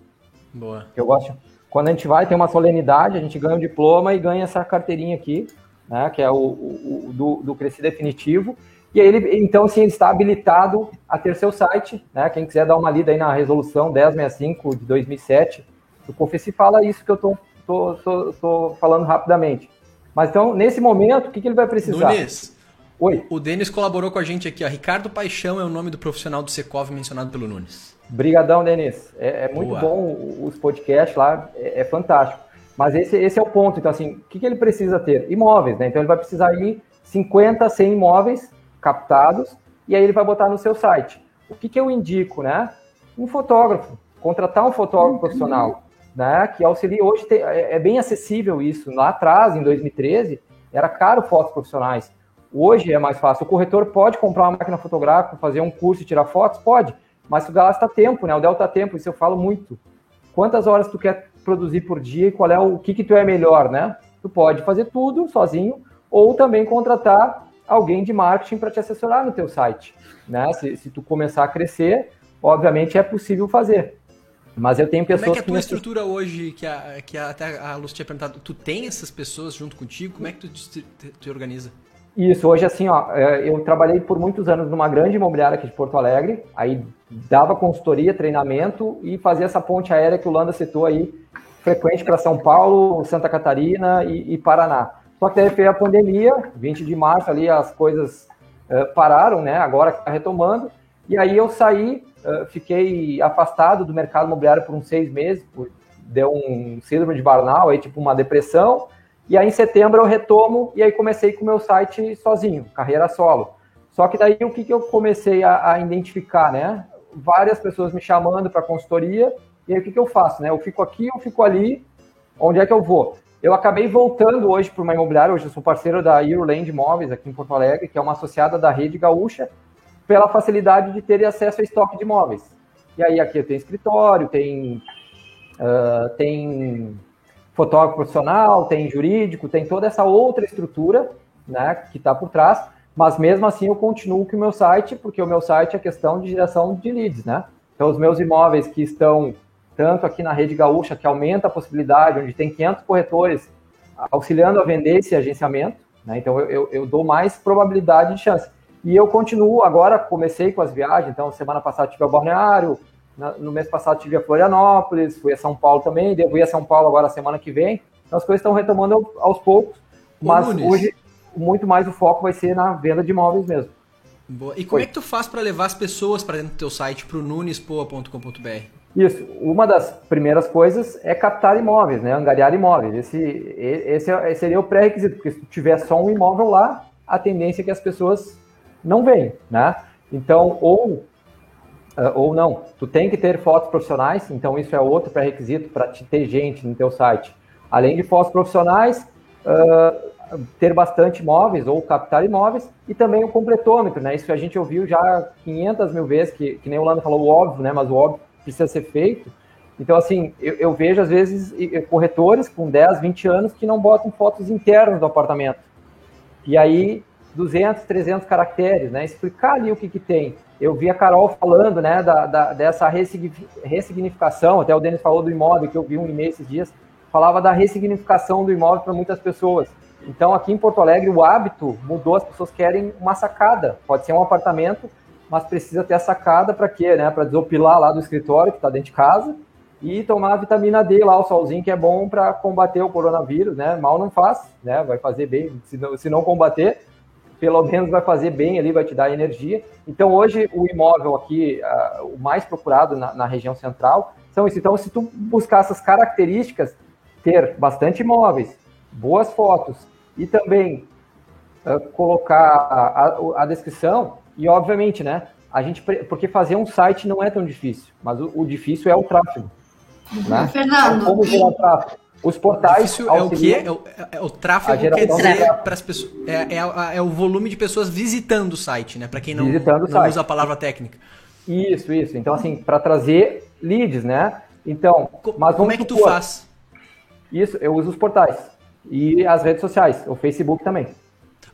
Boa. que eu gosto. Quando a gente vai, tem uma solenidade, a gente ganha um diploma e ganha essa carteirinha aqui, né, que é o, o, o do, do Definitivo. E aí ele, então, assim, ele está habilitado a ter seu site, né? Quem quiser dar uma lida aí na resolução 1065 de 2007, o COFECI fala isso que eu tô, tô, tô, tô, falando rapidamente. Mas então, nesse momento, o que, que ele vai precisar? Nunes, Oi. O Denis colaborou com a gente aqui, ó. Ricardo Paixão é o nome do profissional do Secov mencionado pelo Nunes. Brigadão, Denis. É, é muito Boa. bom os podcasts lá, é, é fantástico. Mas esse, esse é o ponto. Então, assim, o que, que ele precisa ter? Imóveis, né? Então, ele vai precisar ir 50, 100 imóveis captados e aí ele vai botar no seu site. O que, que eu indico, né? Um fotógrafo. Contratar um fotógrafo uhum. profissional, né? Que auxilia. Hoje é, é bem acessível isso. Lá atrás, em 2013, era caro fotos profissionais. Hoje é mais fácil. O corretor pode comprar uma máquina fotográfica, fazer um curso e tirar fotos? Pode. Mas tu gasta tempo, né? O delta tempo, isso eu falo muito. Quantas horas tu quer produzir por dia e qual é o que que tu é melhor, né? Tu pode fazer tudo sozinho ou também contratar alguém de marketing para te assessorar no teu site, né? Se, se tu começar a crescer, obviamente é possível fazer. Mas eu tenho pessoas Como é que a tua estrutura hoje, que, a, que a, até a Lúcia tinha perguntado, tu tem essas pessoas junto contigo? Como é que tu te, te, te organiza? Isso, hoje assim, ó, é, eu trabalhei por muitos anos numa grande imobiliária aqui de Porto Alegre, aí dava consultoria, treinamento e fazia essa ponte aérea que o Landa citou aí, frequente para São Paulo, Santa Catarina e, e, Paraná. Só que daí veio a pandemia, 20 de março ali as coisas uh, pararam, né? Agora que está retomando. E aí eu saí, uh, fiquei afastado do mercado imobiliário por uns seis meses, por, deu um síndrome de Barnal, aí tipo uma depressão. E aí em setembro eu retomo e aí comecei com o meu site sozinho, carreira solo. Só que daí o que, que eu comecei a, a identificar, né? Várias pessoas me chamando para consultoria e aí o que, que eu faço, né? Eu fico aqui, eu fico ali, onde é que eu vou? Eu acabei voltando hoje para uma imobiliária, hoje eu sou parceiro da Euroland Imóveis aqui em Porto Alegre, que é uma associada da Rede Gaúcha, pela facilidade de ter acesso a estoque de imóveis. E aí aqui tenho escritório, tem, uh, tem fotógrafo profissional, tem jurídico, tem toda essa outra estrutura né, que está por trás, mas mesmo assim eu continuo com o meu site, porque o meu site é questão de geração de leads, né? Então os meus imóveis que estão tanto aqui na rede gaúcha, que aumenta a possibilidade, onde tem 500 corretores auxiliando a vender esse agenciamento, né? então eu, eu, eu, dou mais probabilidade de chance. E eu continuo, agora comecei com as viagens, então semana passada tive a Balneário, no mês passado tive a Florianópolis, fui a São Paulo também, devo ir a São Paulo agora semana que vem, então as coisas estão retomando aos poucos, mas hoje muito mais o foco vai ser na venda de imóveis mesmo. Boa. E como Oi. é que tu faz para levar as pessoas para dentro do teu site, para o nunespoa.com.br? Isso. Uma das primeiras coisas é captar imóveis, né? Angariar imóveis. Esse, esse, esse seria o pré-requisito, porque se tiver só um imóvel lá, a tendência é que as pessoas não venham, né? Então, ou uh, ou não, tu tem que ter fotos profissionais, então isso é outro pré-requisito para te ter gente no teu site. Além de fotos profissionais, uh, ter bastante imóveis ou captar imóveis e também o completômetro, né? Isso a gente ouviu já 500 mil vezes, que, que nem o Lando falou, o óbvio, né? Mas o óbvio precisa ser feito. Então, assim, eu, eu, vejo às vezes corretores com 10, 20 anos que não botam fotos internas do apartamento. E aí, 200, 300 caracteres, né? Explicar ali o que, que tem. Eu vi a Carol falando, né, da, da dessa ressignificação, até o Denis falou do imóvel, que eu vi um e-mail esses dias, falava da ressignificação do imóvel para muitas pessoas. Então, aqui em Porto Alegre, o hábito mudou, as pessoas querem uma sacada. Pode ser um apartamento, mas precisa ter a sacada para quê? Né? Para desopilar lá do escritório, que está dentro de casa, e tomar a vitamina D lá, o solzinho, que é bom para combater o coronavírus, né? Mal não faz, né? Vai fazer bem, se não, se não combater, pelo menos vai fazer bem ali, vai te dar energia. Então, hoje, o imóvel aqui, uh, o mais procurado na, na, região central, são isso. Então, se tu buscar essas características, ter bastante imóveis, boas fotos e também uh, colocar a, a, a, descrição, e obviamente, né, a gente, porque fazer um site não é tão difícil, mas o, o difícil é o tráfego. Né? Fernando. Como gerar tráfego? Os portais. É o que? É o, é o tráfego quer dizer para as pessoas. É, é, é, o volume de pessoas visitando o site, né? Para quem não, não usa a palavra técnica. Isso, isso. Então, assim, para trazer leads, né? Então, mas como é que tu supor, faz? Isso, eu uso os portais e as redes sociais, o Facebook também.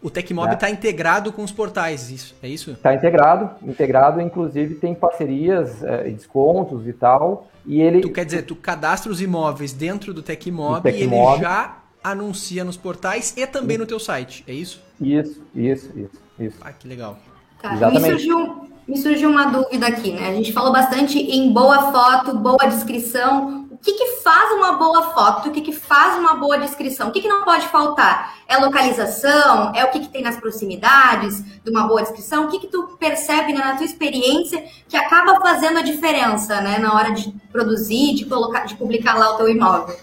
O Tecmob está né? integrado com os portais, isso, é isso? Está integrado, integrado, inclusive tem parcerias, é, descontos e tal. E ele. Tu quer dizer, tu cadastra os imóveis dentro do Tecmob, Tecmob. e ele já anuncia nos portais e também no teu site, é isso? Isso, isso, isso, isso. Ah, que legal. Tá, Exatamente. Me surgiu, me surgiu uma dúvida aqui, né? A gente falou bastante em boa foto, boa descrição, que, que faz uma boa foto? O que, que faz uma boa descrição? O que, que não pode faltar? É localização? É o que, que tem nas proximidades de uma boa descrição? O que, que tu percebe né, na tua experiência que acaba fazendo a diferença né, na hora de produzir, de, colocar, de publicar lá o teu imóvel?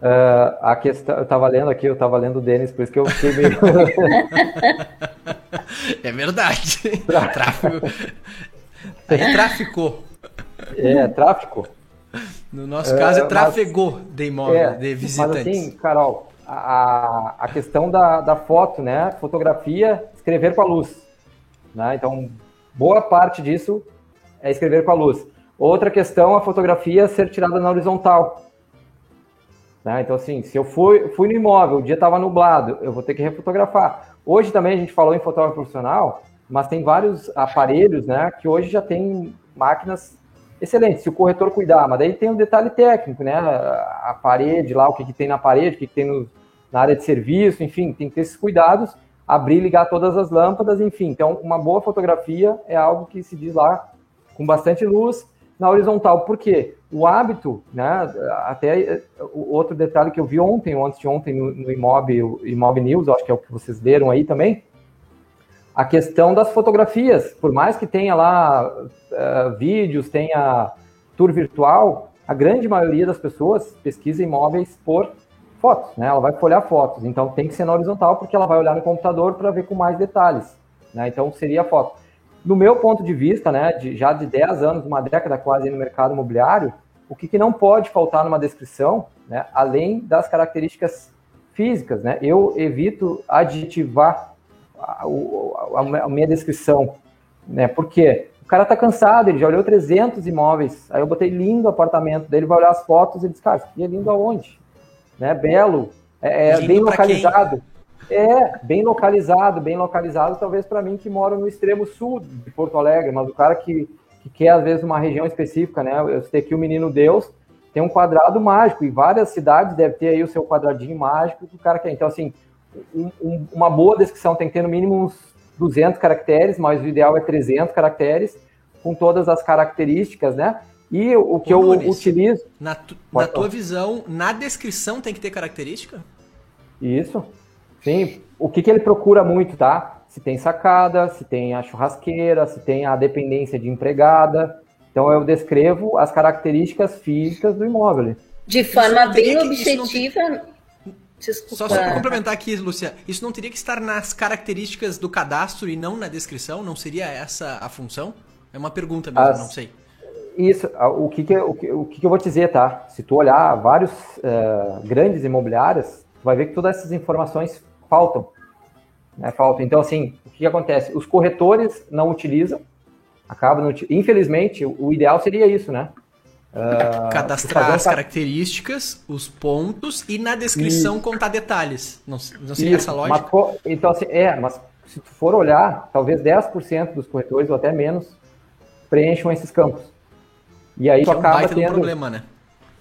Uh, a questão, eu estava lendo aqui, eu estava lendo o Denis, por isso que eu fiquei meio. é verdade. Tráfego. Aí traficou. É, tráfico. No nosso caso, é trafegou de imóvel, é, de visitantes. Mas assim, Carol, a, a questão da, da foto, né? Fotografia, escrever com a luz. Né? Então, boa parte disso é escrever com a luz. Outra questão, a fotografia ser tirada na horizontal. Né? Então, assim, se eu fui, fui no imóvel, o dia estava nublado, eu vou ter que refotografar. Hoje também a gente falou em fotógrafo profissional, mas tem vários aparelhos, né, que hoje já tem máquinas excelente, se o corretor cuidar, mas daí tem um detalhe técnico, né? A parede lá, o que, que tem na parede, o que, que tem no, na área de serviço, enfim, tem que ter esses cuidados, abrir e ligar todas as lâmpadas, enfim. Então, uma boa fotografia é algo que se diz lá com bastante luz na horizontal. Por quê? O hábito, né? Até o outro detalhe que eu vi ontem, antes de ontem, no, no Imob, Imob News, acho que é o que vocês leram aí também, a questão das fotografias, por mais que tenha lá uh, vídeos, tenha tour virtual, a grande maioria das pessoas pesquisa imóveis por fotos, né? Ela vai folhar fotos, então tem que ser na horizontal porque ela vai olhar no computador para ver com mais detalhes, né? Então seria foto. No meu ponto de vista, né, de, já de 10 anos, uma década quase no mercado imobiliário, o que, que não pode faltar numa descrição, né, além das características físicas, né? Eu evito adjetivar a, a, a minha descrição, né? Porque o cara tá cansado, ele já olhou 300 imóveis, aí eu botei lindo apartamento, daí ele vai olhar as fotos e diz, cara, isso aqui é lindo aonde? Né? Belo, é, é bem localizado. É, bem localizado, bem localizado, talvez para mim que moro no extremo sul de Porto Alegre, mas o cara que, que quer, às vezes, uma região específica, né? Eu citei aqui o Menino Deus, tem um quadrado mágico, e várias cidades devem ter aí o seu quadradinho mágico que o cara quer. Então, assim, um, um, uma boa descrição tem que ter no mínimo uns 200 caracteres, mas o ideal é 300 caracteres, com todas as características, né? E o que Ô, eu Nunes, utilizo. Na, tu, na tua visão, na descrição tem que ter característica? Isso. Sim. O que, que ele procura muito, tá? Se tem sacada, se tem a churrasqueira, se tem a dependência de empregada. Então eu descrevo as características físicas do imóvel. De forma bem objetiva. Desculpa. Só para complementar aqui, Lúcia, isso não teria que estar nas características do cadastro e não na descrição? Não seria essa a função? É uma pergunta mesmo, as, não sei. Isso, o que, que, o, que, o que, que eu vou te dizer, tá? Se tu olhar vários uh, grandes imobiliárias, tu vai ver que todas essas informações faltam. Né? Faltam. Então, assim, o que, que acontece? Os corretores não utilizam, acabam, infelizmente, o ideal seria isso, né? Uh, Cadastrar as características, os pontos e na descrição Isso. contar detalhes. Não, não seria Isso. essa lógica? Mas, então, assim, é, mas se tu for olhar, talvez 10% dos corretores ou até menos preencham esses campos. E aí que tu é um acaba tendo... Um problema, né?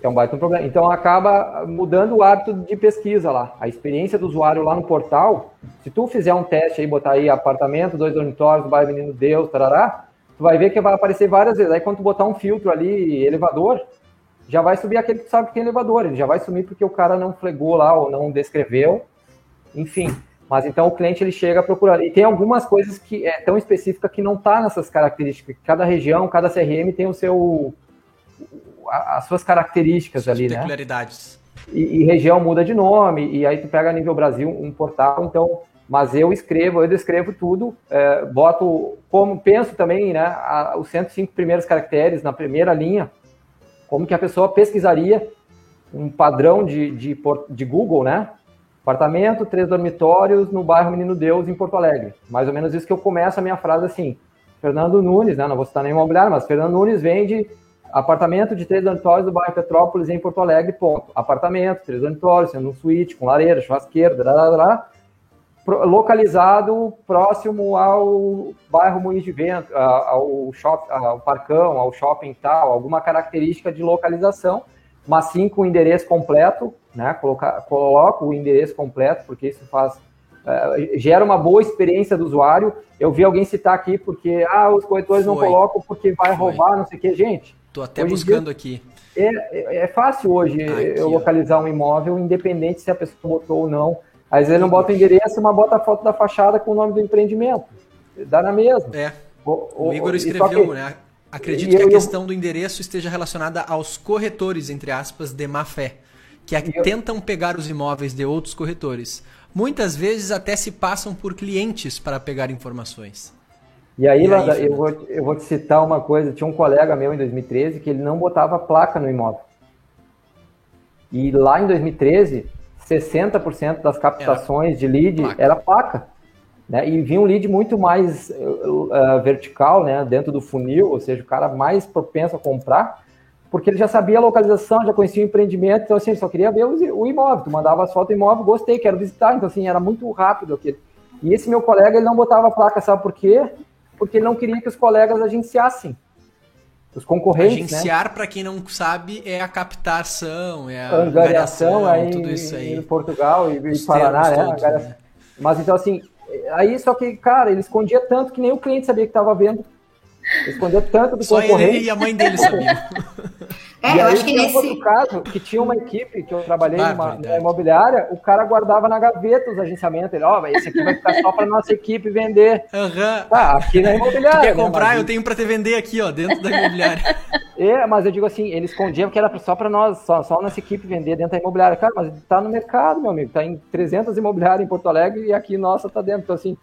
É um baita um problema. Então acaba mudando o hábito de pesquisa lá. A experiência do usuário lá no portal, se tu fizer um teste aí, botar aí apartamento, dois dormitórios, bairro Menino Deus, tarará, tu vai ver que vai aparecer várias vezes. Aí quando tu botar um filtro ali, elevador, já vai subir aquele que sabe que tem elevador. Ele já vai sumir porque o cara não flegou lá ou não descreveu. Enfim. Mas então o cliente ele chega procurando. E tem algumas coisas que é tão específica que não tá nessas características. Cada região, cada CRM tem o seu as suas características Suas ali, né? peculiaridades. né? E, e, região muda de nome, e aí tu pega a nível Brasil um portal, então mas eu escrevo, eu descrevo tudo, é, boto como penso também, né, a, os 105 primeiros caracteres na primeira linha, como que a pessoa pesquisaria um padrão de, de, de Google, né? Apartamento, três dormitórios no bairro Menino Deus, em Porto Alegre. Mais ou menos isso que eu começo a minha frase assim. Fernando Nunes, né? Não vou citar nenhum imobiliário, mas Fernando Nunes vende apartamento de três dormitórios do bairro Petrópolis em Porto Alegre, ponto. Apartamento, três dormitórios, sendo um suíte, com lareira, churrasqueira, blá, blá, blá, localizado próximo ao bairro Moinhos de Vento, ao, shop, ao parcão, ao shopping tal, alguma característica de localização, mas sim com o endereço completo, né? Coloca, coloco o endereço completo, porque isso faz uh, gera uma boa experiência do usuário. Eu vi alguém citar aqui porque ah, os corretores Foi. não colocam porque vai Foi. roubar, não sei o que, gente. Tô até buscando dia, aqui. É, é, é, fácil hoje aqui, eu localizar ó. um imóvel, independente se a pessoa botou ou não às vezes não bota o endereço, mas bota a foto da fachada com o nome do empreendimento. Dá na mesma. É. O, o, o Igor escreveu, que, né? Acredito que a questão eu, do endereço esteja relacionada aos corretores, entre aspas, de má fé, que eu, tentam pegar os imóveis de outros corretores. Muitas vezes até se passam por clientes para pegar informações. E aí, e Landa, aí, eu, vou, eu vou te citar uma coisa. Tinha um colega meu em 2013 que ele não botava placa no imóvel. E lá em 2013, 60% das captações era de lead placa. era placa. Né? E vinha um lead muito mais uh, vertical, né? dentro do funil, ou seja, o cara mais propenso a comprar, porque ele já sabia a localização, já conhecia o empreendimento, então assim, ele só queria ver o imóvel, tu mandava as fotos do imóvel, gostei, quero visitar, então assim, era muito rápido aquilo. E esse meu colega, ele não botava placa, sabe por quê? Porque ele não queria que os colegas agenciassem os concorrentes. Né? Agenciar, né? para quem não sabe, é a captação, é a angariação, aí, tudo isso aí. Em Portugal e, e Paraná, né? Todos, né? Mas então, assim, aí só que, cara, ele escondia tanto que nem o cliente sabia que estava vendo. Escondeu tanto do Só concorrente. ele e a mãe dele sabiam. É, eu acho que nesse... outro caso, que tinha uma equipe que eu trabalhei ah, numa, numa, imobiliária, o cara guardava na gaveta os agenciamentos. Ele, ó, oh, esse aqui vai ficar só para nossa equipe vender. Uhum. Tá, aqui na imobiliária. quer né, comprar? Mas... Eu tenho para te vender aqui, ó, dentro da imobiliária. é, mas eu digo assim, ele escondia porque era só para nós, só, só nossa equipe vender dentro da imobiliária. Cara, mas tá no mercado, meu amigo. Tá em 300 imobiliárias em Porto Alegre e aqui nossa tá dentro. Então, assim,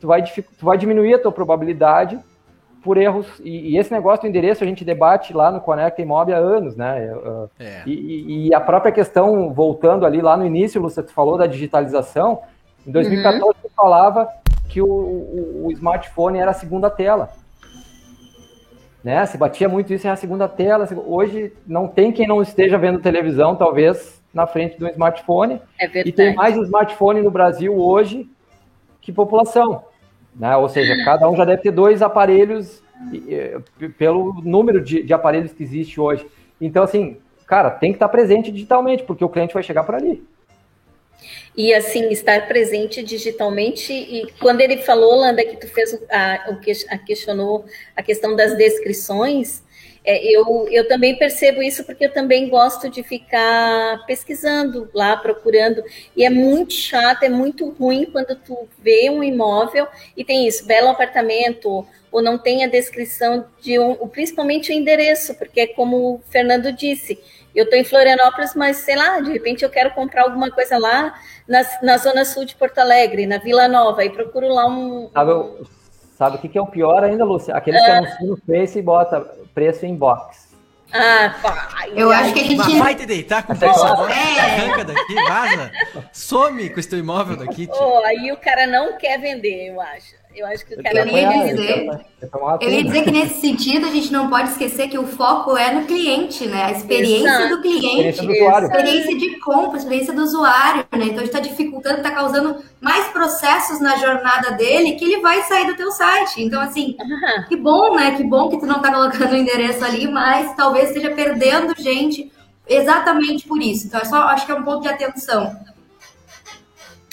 tu vai, tu vai diminuir a tua probabilidade por erros. E, e, esse negócio do endereço a gente debate lá no Conecta Imob há anos, né? É. E, e, a própria questão, voltando ali lá no início, Lúcia, tu falou da digitalização. Em 2014 uhum. tu falava que o, o, o, smartphone era a segunda tela. Né? Se batia muito isso em a segunda tela. Hoje não tem quem não esteja vendo televisão, talvez, na frente do smartphone. É verdade. E tem mais smartphone no Brasil hoje que população. Né? Ou seja, cada um já deve ter dois aparelhos pelo número de, de aparelhos que existe hoje. Então, assim, cara, tem que estar presente digitalmente, porque o cliente vai chegar por ali. e assim estar presente digitalmente. E quando ele falou, Landa, que tu fez a, a questionou a questão das descrições, é, eu, eu também percebo isso porque eu também gosto de ficar pesquisando lá, procurando. E é muito chato, é muito ruim quando tu vê um imóvel e tem isso, belo apartamento, ou não tem a descrição de um, principalmente o endereço, porque é como o Fernando disse, eu estou em Florianópolis, mas sei lá, de repente eu quero comprar alguma coisa lá na, na zona sul de Porto Alegre, na Vila Nova, e procuro lá um. Sabe, sabe o que, que é o pior ainda, Lúcia? Aqueles que ah. anunciam no Face e bota preço em box. Ah, pai. Eu acho que a gente. Vai te deitar com o preço é. Arranca daqui, vaza. Some com esse teu imóvel daqui. Oh, aí o cara não quer vender, eu acho. Eu acho que o cara eu ia dizer, eu ia dizer que nesse sentido a gente não pode esquecer que o foco é no cliente, né? A experiência Exato. do cliente, experiência, do usuário. experiência de compra, experiência do usuário, né? Então a gente está dificultando, está causando mais processos na jornada dele que ele vai sair do teu site. Então assim, uhum. que bom, né? Que bom que tu não está colocando o endereço ali, mas talvez esteja perdendo gente exatamente por isso. Então é só acho que é um ponto de atenção.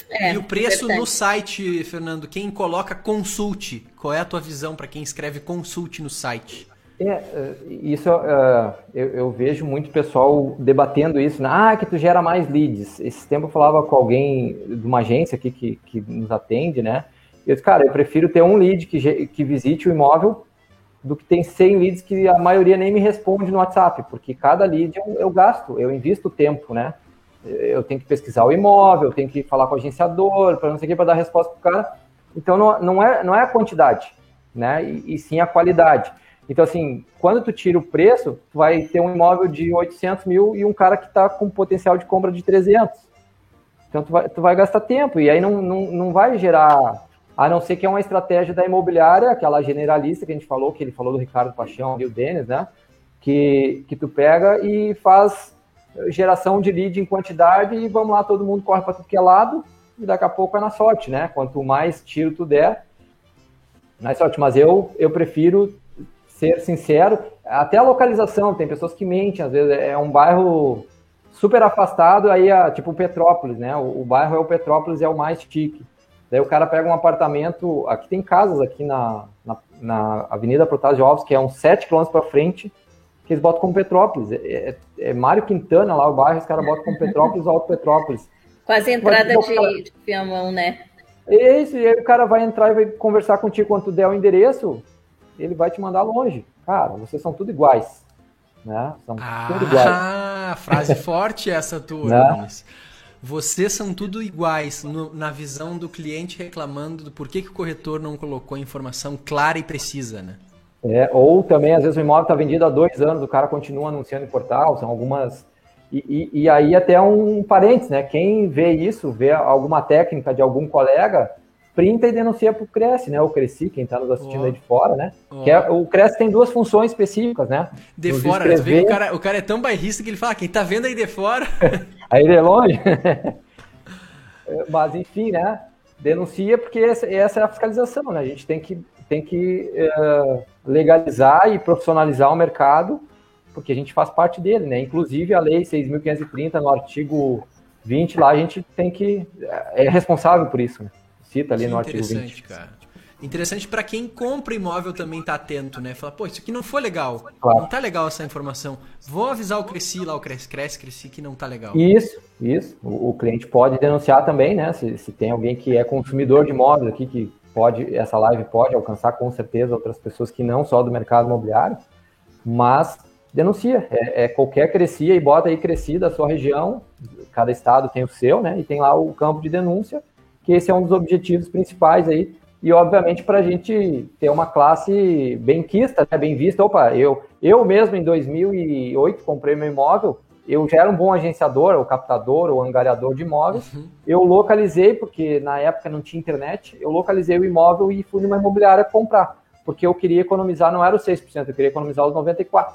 É, e o preço no site, Fernando, quem coloca consulte, qual é a tua visão para quem escreve consulte no site? É, é isso uh, eu, eu, vejo muito pessoal debatendo isso, né? ah, que tu gera mais leads. Esse tempo eu falava com alguém de uma agência aqui que, que nos atende, né? Eu disse, cara, eu prefiro ter um lead que, que visite o imóvel do que tem 100 leads que a maioria nem me responde no WhatsApp, porque cada lead eu, eu gasto, eu invisto tempo, né? Eu tenho que pesquisar o imóvel, eu tenho que falar com o agenciador, para não sei o que, para dar resposta para o cara. Então, não, não, é, não é a quantidade, né? E, e, sim a qualidade. Então, assim, quando tu tira o preço, tu vai ter um imóvel de 800 mil e um cara que está com potencial de compra de 300. Então, tu vai, tu vai gastar tempo e aí não, não, não vai gerar, a não ser que é uma estratégia da imobiliária, aquela generalista que a gente falou, que ele falou do Ricardo Paixão e o Denis, né? Que, que tu pega e faz geração de lead em quantidade e vamos lá, todo mundo corre para tudo que é lado e daqui a pouco é na sorte, né? Quanto mais tiro tu der, mais sorte. Mas eu, eu prefiro ser sincero, até a localização, tem pessoas que mentem, às vezes é um bairro super afastado, aí é tipo Petrópolis, né? O, o bairro é o Petrópolis, é o mais chique. Daí o cara pega um apartamento, aqui tem casas aqui na, na, na Avenida Protásio Alves, que é uns 7 km para frente, que eles botam como Petrópolis. É, é, é Mário Quintana lá, o bairro, os caras botam como Petrópolis ou Alto Petrópolis. Quase entrada de, cara... de Piamão, né? É isso, e aí o cara vai entrar e vai conversar contigo quando tu der o endereço, ele vai te mandar longe. Cara, vocês são tudo iguais. Né? São ah, tudo iguais. Ah, frase forte essa tua, né? Vocês são tudo iguais no, na visão do cliente reclamando do porquê que o corretor não colocou informação clara e precisa, né? É, ou também, às vezes, o imóvel está vendido há dois anos, o cara continua anunciando em portal, são algumas. E, e, e aí, até um parênteses, né? Quem vê isso, vê alguma técnica de algum colega, printa e denuncia para o Cresce, né? O Cresci, quem está nos assistindo oh. aí de fora, né? Oh. Que é, o Cresce tem duas funções específicas, né? De nos fora, escrever... o, cara, o cara é tão bairrista que ele fala, ah, quem está vendo aí de fora. aí de longe. Mas, enfim, né? Denuncia porque essa, essa é a fiscalização, né? A gente tem que tem que uh, legalizar e profissionalizar o mercado, porque a gente faz parte dele, né? Inclusive a lei 6.530, no artigo 20, lá a gente tem que. é responsável por isso, né? Cita ali que no artigo 20. Cara. Interessante para quem compra imóvel também tá atento, né? Fala, pô, isso aqui não foi legal. Claro. Não tá legal essa informação. Vou avisar o Cresci lá, o Cresce, Cresce, Cresci, que não tá legal. Isso, isso. O, o cliente pode denunciar também, né? Se, se tem alguém que é consumidor de imóveis aqui, que pode, essa live pode alcançar com certeza outras pessoas que não só do mercado imobiliário, mas denuncia, é, é qualquer crescia e bota aí cresci da sua região, cada estado tem o seu, né, e tem lá o campo de denúncia, que esse é um dos objetivos principais aí, e obviamente para a gente ter uma classe bem quista, né, bem vista, opa, eu, eu mesmo em 2008 comprei meu imóvel, eu já era um bom agenciador, ou captador, ou angariador de imóveis. Uhum. Eu localizei, porque na época não tinha internet, eu localizei o imóvel e fui numa imobiliária comprar, porque eu queria economizar, não era os 6%, eu queria economizar os 94%.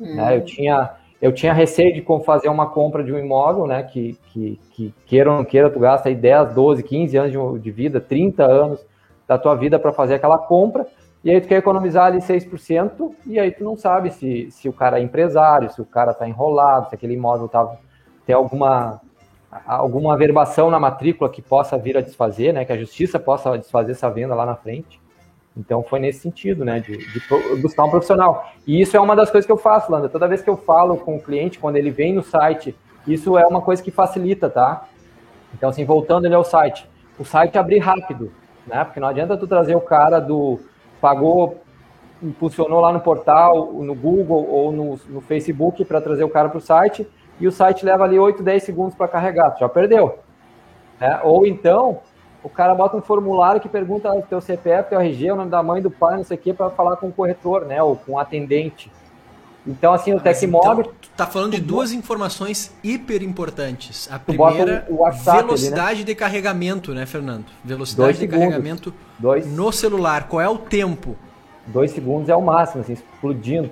Uhum. Né? Eu, tinha, eu tinha receio de fazer uma compra de um imóvel, né, que, que, que queira ou não queira, tu gasta aí 10, 12, 15 anos de, de vida, 30 anos da tua vida para fazer aquela compra, e aí tu quer economizar ali 6%, e aí tu não sabe se, se o cara é empresário, se o cara está enrolado, se aquele imóvel tá, tem alguma, alguma averbação na matrícula que possa vir a desfazer, né? Que a justiça possa desfazer essa venda lá na frente. Então foi nesse sentido, né? De, de buscar um profissional. E isso é uma das coisas que eu faço, Landa. Toda vez que eu falo com o cliente, quando ele vem no site, isso é uma coisa que facilita, tá? Então, assim, voltando ele ao site. O site abrir rápido, né? Porque não adianta tu trazer o cara do pagou, impulsionou lá no portal, no Google ou no, no Facebook para trazer o cara para o site e o site leva ali 8, 10 segundos para carregar, já perdeu. Né? Ou então, o cara bota um formulário que pergunta o teu CPF, teu RG, o nome da mãe, do pai, não sei o que, para falar com o corretor, né? Ou com o atendente. Então, assim, o Tecmob... Então, tá falando de duas informações hiper importantes. A primeira, velocidade ali, né? de carregamento, né, Fernando? Velocidade Dois de segundos. carregamento Dois. no celular. Qual é o tempo? Dois segundos é o máximo, assim, explodindo.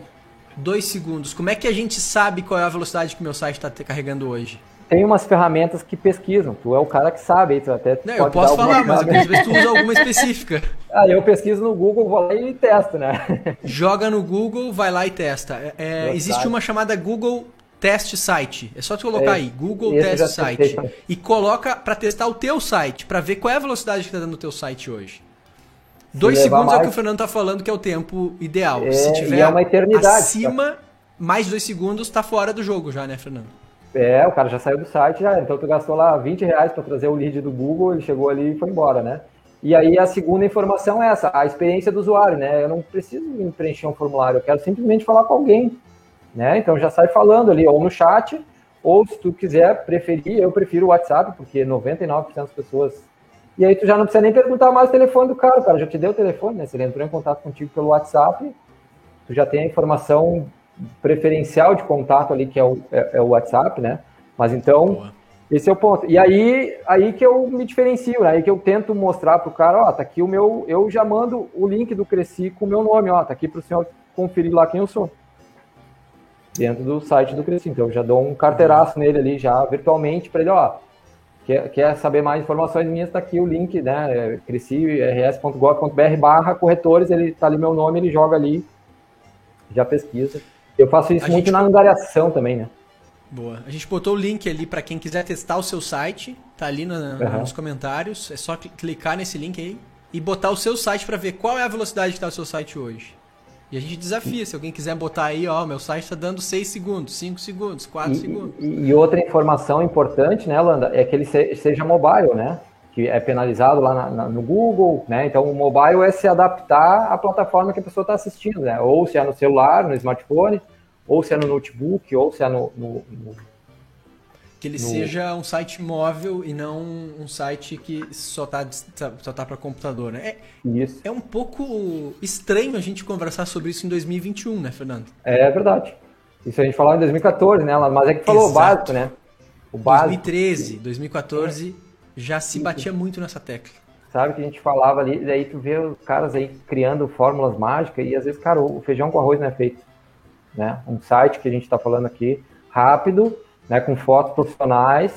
Dois segundos. Como é que a gente sabe qual é a velocidade que meu site está carregando hoje? Tem umas ferramentas que pesquisam. Tu é o cara que sabe, tu até Não, eu posso falar, mas às vezes tu usa alguma específica. Ah, eu pesquiso no Google, vou lá e testo, né? Joga no Google, vai lá e testa. É, é existe uma chamada Google Test Site. É só tu colocar é, aí, Google Test Site. E coloca para testar o teu site, para ver qual é a velocidade que está dando o teu site hoje. Dois segundos mais... é o que o Fernando está falando que é o tempo ideal. É, Se tiver é uma eternidade, acima, tá? mais dois segundos, está fora do jogo já, né, Fernando? É, o cara já saiu do site, já. Então tu gastou lá 20 reais para trazer o lead do Google, ele chegou ali e foi embora, né? E aí a segunda informação é essa, a experiência do usuário, né? Eu não preciso preencher um formulário, eu quero simplesmente falar com alguém, né? Então já sai falando ali, ou no chat, ou se tu quiser preferir, eu prefiro o WhatsApp, porque 99% das pessoas e aí tu já não precisa nem perguntar mais o telefone do cara, o cara já te deu o telefone, né? Se ele entrou em contato contigo pelo WhatsApp, tu já tem a informação preferencial de contato ali, que é o, é, é o WhatsApp, né? Mas então, Boa. esse é o ponto. E aí, aí que eu me diferencio, né? aí que eu tento mostrar pro cara, ó, tá aqui o meu, eu já mando o link do Cresci com o meu nome, ó, tá aqui pro senhor conferir lá quem eu sou. Dentro do site do Cresci. Então eu já dou um carteiraço nele ali já virtualmente para ele, ó, Quer, quer saber mais informações minhas, está aqui o link, né? É, cresci.rs.gov.br barra corretores, ele está ali meu nome, ele joga ali, já pesquisa. Eu faço isso a muito gente... na angariação também, né? Boa. A gente botou o link ali para quem quiser testar o seu site, tá ali no, uhum. nos comentários. É só clicar nesse link aí e botar o seu site para ver qual é a velocidade que está o seu site hoje. E a gente desafia, se alguém quiser botar aí, ó, meu site está dando 6 segundos, 5 segundos, 4 segundos. E, e, outra informação importante, né, Landa, é que ele seja mobile, né? Que é penalizado lá na, na, no Google, né? Então o mobile é se adaptar à plataforma que a pessoa está assistindo, né? Ou se é no celular, no smartphone, ou se é no notebook, ou se é no, no, no que ele no... seja um site móvel e não um site que só tá, só tá para computador, né? É, isso. é um pouco estranho a gente conversar sobre isso em 2021, né, Fernando? É verdade. Isso a gente falou em 2014, né? Mas é que falou Exato. o básico, né? O básico. 2013, 2014 já se batia muito nessa tecla. Sabe que a gente falava ali, daí tu vê os caras aí criando fórmulas mágicas e às vezes, cara, o feijão com arroz não é feito. Né? Um site que a gente está falando aqui, rápido, né, com fotos profissionais,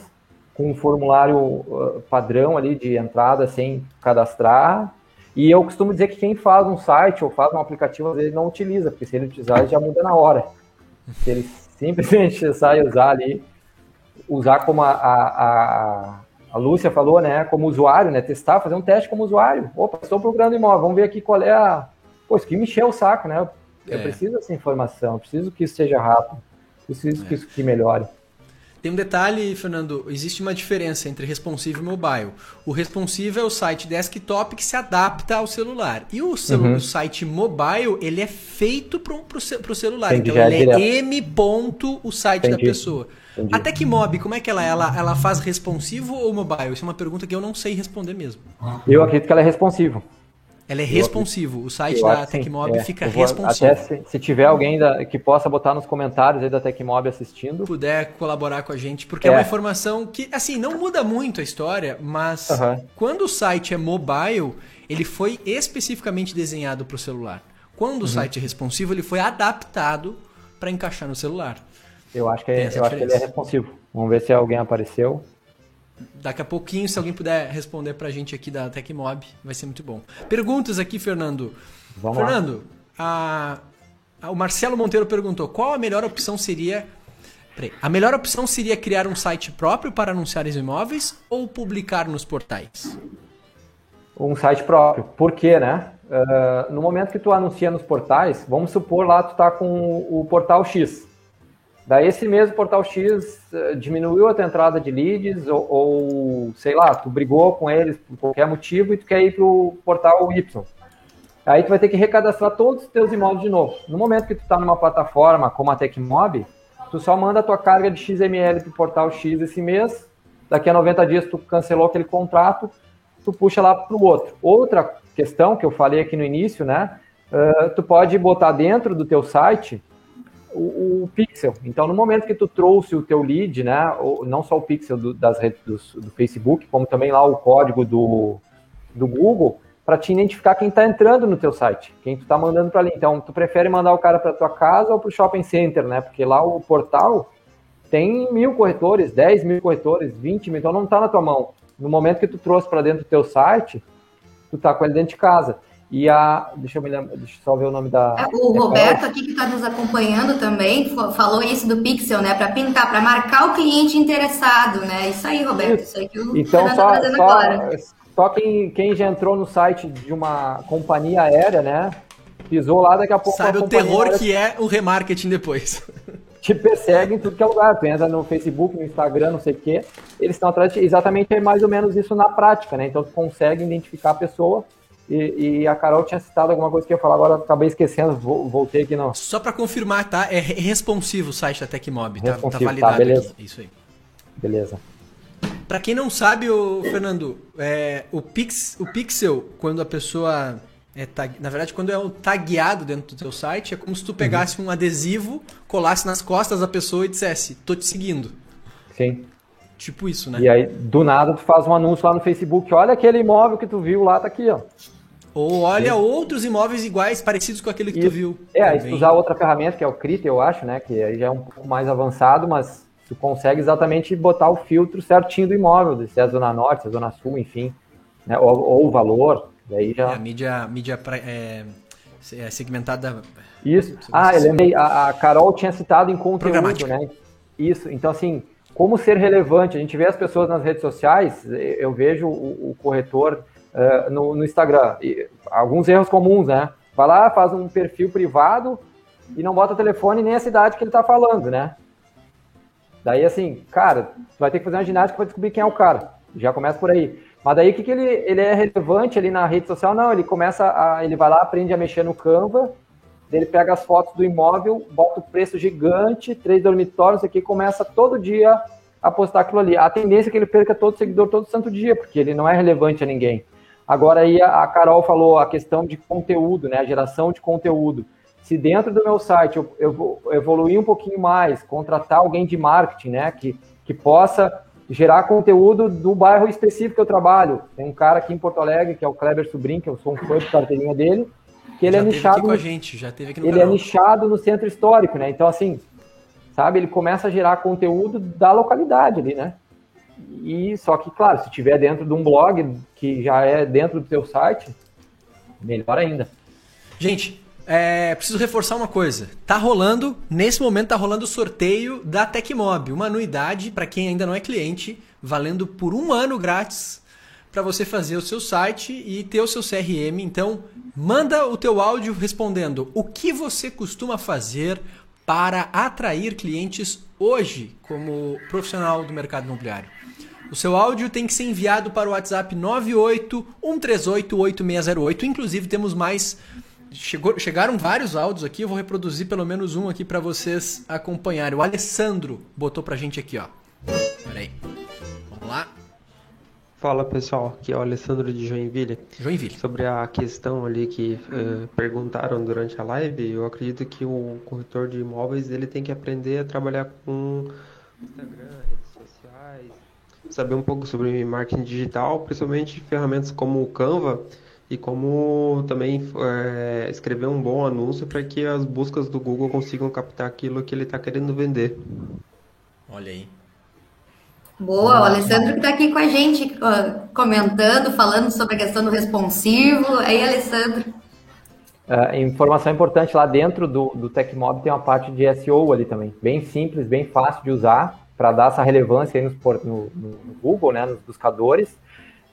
com um formulário uh, padrão ali de entrada sem cadastrar. E eu costumo dizer que quem faz um site ou faz um aplicativo, vezes não utiliza, porque se ele utilizar, ele já muda na hora. Se ele simplesmente sai usar ali, usar como a, a, a, Lúcia falou, né, como usuário, né, testar, fazer um teste como usuário. Opa, estou procurando imóvel, vamos ver aqui qual é a... Pô, isso que me encheu o saco, né? Eu é. preciso dessa informação, preciso que isso seja rápido, preciso é. que isso que melhore. Tem um detalhe, Fernando, existe uma diferença entre responsive e mobile. O responsive é o site desktop que se adapta ao celular. E o, celu uhum. o site mobile, ele é feito para o celular. Entendi, então ele é, é M. Ponto, o site Entendi. da pessoa. Entendi. A Tecmob, como é que ela é? Ela, ela faz responsivo ou mobile? Isso é uma pergunta que eu não sei responder mesmo. Eu acredito que ela é responsivo. Ela é responsivo. O site da Tecmob é. fica responsivo. Até se, se, tiver alguém da, que possa botar nos comentários aí da Tecmob assistindo. Puder colaborar com a gente, porque é, é uma informação que, assim, não muda muito a história, mas uhum. quando o site é mobile, ele foi especificamente desenhado para o celular. Quando uhum. o site é responsivo, ele foi adaptado para encaixar no celular. Eu acho que, é, eu acho que ele é responsivo. Vamos ver se alguém apareceu daqui a pouquinho, se alguém puder responder pra gente aqui da Tecmob, vai ser muito bom. Perguntas aqui, Fernando. Vamos Fernando, a, a, o Marcelo Monteiro perguntou: qual a melhor opção seria Peraí. A melhor opção seria criar um site próprio para anunciar os imóveis ou publicar nos portais? Um site próprio. Por quê, né? Uh, no momento que tu anuncia nos portais, vamos supor lá tu tá com o portal X. Daí esse mesmo portal X uh, diminuiu a tua entrada de leads ou, ou, sei lá, tu brigou com eles por qualquer motivo e tu quer ir pro portal Y. Aí tu vai ter que recadastrar todos os teus imóveis de novo. No momento que tu está numa plataforma como a Tecmob, tu só manda a tua carga de XML pro portal X esse mês, daqui a 90 dias tu cancelou aquele contrato, tu puxa lá para o outro. Outra questão que eu falei aqui no início, né? Uh, tu pode botar dentro do teu site o, o, pixel. Então, no momento que tu trouxe o teu lead, né? Não só o pixel do, das redes do, do, Facebook, como também lá o código do, do Google, para te identificar quem está entrando no teu site, quem tu está mandando para ali. Então, tu prefere mandar o cara para tua casa ou para o shopping center, né? Porque lá o portal tem mil corretores, 10 mil corretores, 20 mil, então não está na tua mão. No momento que tu trouxe para dentro do teu site, tu tá com ele dentro de casa. E a. Deixa eu me lembrar, deixa eu só ver o nome da. O Roberto aqui que está nos acompanhando também falou isso do Pixel, né? Para pintar, para marcar o cliente interessado, né? Isso aí, Roberto. Isso, isso aí que o então, só, tá só, agora. Só quem, quem já entrou no site de uma companhia aérea, né? Pisou lá, daqui a pouco. Sabe o terror aérea... que é o remarketing depois. te perseguem em tudo que é lugar. Tu entra no Facebook, no Instagram, não sei o quê. Eles estão atrás de exatamente é mais ou menos isso na prática, né? Então tu consegue identificar a pessoa. E, e, a Carol tinha citado alguma coisa que eu ia falar, agora acabei esquecendo, voltei aqui não. Só para confirmar, tá? É responsivo o site da Tecmob, tá, tá, tá validado tá, beleza. Aqui. Isso aí. Beleza. Para quem não sabe, o Fernando, é, o, pix, o pixel, quando a pessoa é tag... Na verdade, quando é tagueado dentro do teu site, é como se tu pegasse uhum. um adesivo, colasse nas costas da pessoa e dissesse, tô te seguindo. Sim. Tipo isso, né? E aí, do nada, tu faz um anúncio lá no Facebook, olha aquele imóvel que tu viu lá, tá aqui, ó. Ou olha Sim. outros imóveis iguais, parecidos com aquele que tu viu. É, aí se tu usar outra ferramenta, que é o Crit, eu acho, né? Que aí já é um pouco mais avançado, mas tu consegue exatamente botar o filtro certinho do imóvel, se é a Zona Norte, se é a Zona Sul, enfim. Né? Ou, ou o valor. Daí já... É, a mídia, mídia é, é segmentada. Isso. Ah, eu lembrei. A, a, Carol tinha citado em conteúdo, né? Isso. Então, assim, como ser relevante? A gente vê as pessoas nas redes sociais, eu vejo o, o corretor uh, no, no, Instagram. E, alguns erros comuns, né? Vai lá, faz um perfil privado e não bota telefone nem a cidade que ele está falando, né? Daí, assim, cara, tu vai ter que fazer uma ginástica para descobrir quem é o cara. Já começa por aí. Mas daí o que, que ele, ele é relevante ali na rede social? Não, ele começa a. Ele vai lá, aprende a mexer no Canva, ele pega as fotos do imóvel, bota o preço gigante, três dormitórios aqui, começa todo dia a postar aquilo ali. A tendência é que ele perca todo seguidor todo santo dia, porque ele não é relevante a ninguém. Agora aí a Carol falou a questão de conteúdo, né? A geração de conteúdo. Se dentro do meu site eu, eu evoluir um pouquinho mais, contratar alguém de marketing, né? Que, que possa gerar conteúdo do bairro específico que eu trabalho. Tem um cara aqui em Porto Alegre, que é o Kleber Sobrinho, que eu sou um fã de carteirinha dele, que ele já é nichado. com a gente, já teve aqui no ele é canal. é nichado no centro histórico, né? Então, assim, sabe, ele começa a gerar conteúdo da localidade ali, né? E só que, claro, se tiver dentro de um blog que já é dentro do seu site, melhor ainda. Gente, é, preciso reforçar uma coisa. Tá rolando, nesse momento tá rolando o sorteio da Tecmob, uma anuidade para quem ainda não é cliente, valendo por um ano grátis para você fazer o seu site e ter o seu CRM. Então, manda o teu áudio respondendo o que você costuma fazer para atrair clientes hoje como profissional do mercado imobiliário. O seu áudio tem que ser enviado para o WhatsApp 98 138 8608. Inclusive, temos mais Chegou, chegaram vários áudios aqui, eu vou reproduzir pelo menos um aqui para vocês acompanharem. O Alessandro botou pra gente aqui, ó. Pera aí. Vamos lá. Fala pessoal, aqui é o Alessandro de Joinville. Joinville. Sobre a questão ali que uh, perguntaram durante a live, eu acredito que o corretor de imóveis ele tem que aprender a trabalhar com Instagram, redes sociais, saber um pouco sobre marketing digital, principalmente ferramentas como o Canva e como também é, escrever um bom anúncio para que as buscas do Google consigam captar aquilo que ele está querendo vender. Olha aí. Boa, o Alessandro que está aqui com a gente, comentando, falando sobre a questão do responsivo. Aí, Alessandro. Uh, informação importante lá dentro do, do TechMob tem uma parte de SEO ali também, bem simples, bem fácil de usar para dar essa relevância aí no, no, no Google, né, nos buscadores.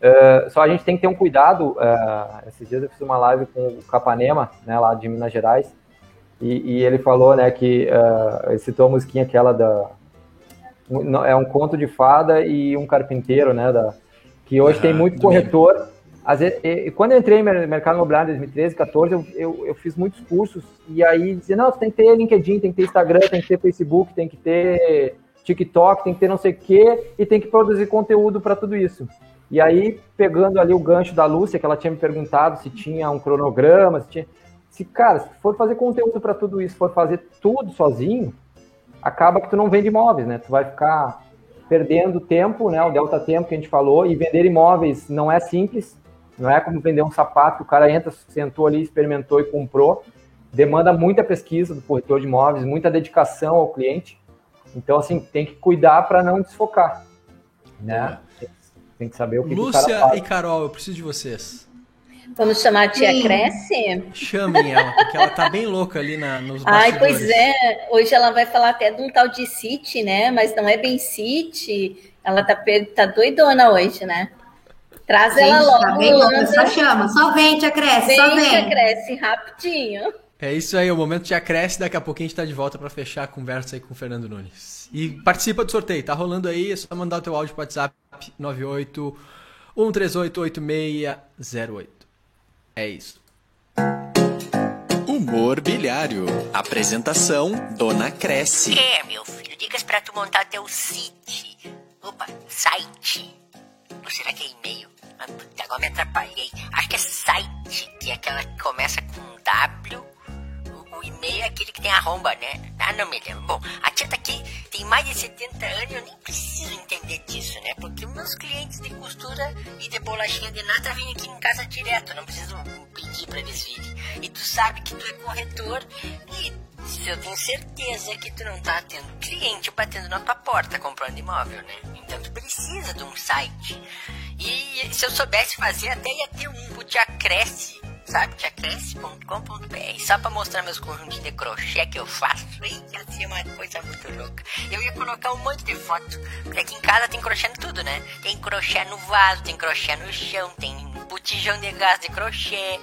Uh, só a gente tem que ter um cuidado. Uh, esses dias eu fiz uma live com o Capanema, né, lá de Minas Gerais, e, e ele falou, né, que ele citou a musiquinha aquela da é um conto de fada e um carpinteiro, né, da, que hoje tem muito corretor às vezes, e, quando eu entrei no mercado imobiliário em 2013, 2014, eu, eu, eu, fiz muitos cursos e aí dizia, não, você tem que ter LinkedIn, tem que ter Instagram, tem que ter Facebook, tem que ter TikTok, tem que ter não sei o quê e tem que produzir conteúdo para tudo isso. E aí, pegando ali o gancho da Lúcia, que ela tinha me perguntado se tinha um cronograma, se tinha... Se, cara, se for fazer conteúdo para tudo isso, for fazer tudo sozinho, acaba que tu não vende imóveis, né? Tu vai ficar perdendo tempo, né? O delta tempo que a gente falou, e vender imóveis não é simples, não é como vender um sapato, o cara entra, sentou ali, experimentou e comprou. Demanda muita pesquisa do corretor de imóveis, muita dedicação ao cliente. Então, assim, tem que cuidar para não desfocar. Né? Tem que saber o que Lúcia que o cara faz. e Carol, eu preciso de vocês. Vamos chamar a tia Sim. Cresce? Chamem ela, porque ela tá bem louca ali na, nos bastidores. Ai, pois é. Hoje ela vai falar até de um tal de City, né? Mas não é bem City. Ela tá, tá doidona hoje, né? Traz Gente, ela logo. Tá bem louca, só chama. Só vem, tia Cresce, vem, só vem. Tia Cresce, rapidinho. É isso aí, o momento já cresce, daqui a pouquinho a gente tá de volta para fechar a conversa aí com o Fernando Nunes. E participa do sorteio, tá rolando aí, é só mandar o teu áudio pro WhatsApp 98 138 8608. É isso. Humor Bilhário. Apresentação Dona Cresce. É, meu filho, dicas para tu montar teu site. Opa, site. Ou será que é e-mail? Agora me atrapalhei. Acho que é site, que é aquela que começa com W. O, e-mail é aquele que tem arromba, né? Ah, não me lembro. Bom, a tia tá aqui tem mais de 70 anos e eu nem preciso entender disso, né? Porque meus clientes de costura e de bolachinha de nata vêm aqui em casa direto. Não preciso pedir pra eles virem. E tu sabe que tu é corretor e eu tenho certeza que tu não tá tendo cliente batendo na tua porta comprando imóvel, né? Então tu precisa de um site. E se eu soubesse fazer, até ia ter um, o Tia Cresce, sabe? tiacresce.com.br, só pra mostrar meus conjuntos de crochê que eu faço. Ia ser uma coisa muito louca. Eu ia colocar um monte de foto, porque aqui em casa tem crochê em tudo, né? Tem crochê no vaso, tem crochê no chão, tem botijão de gás de crochê,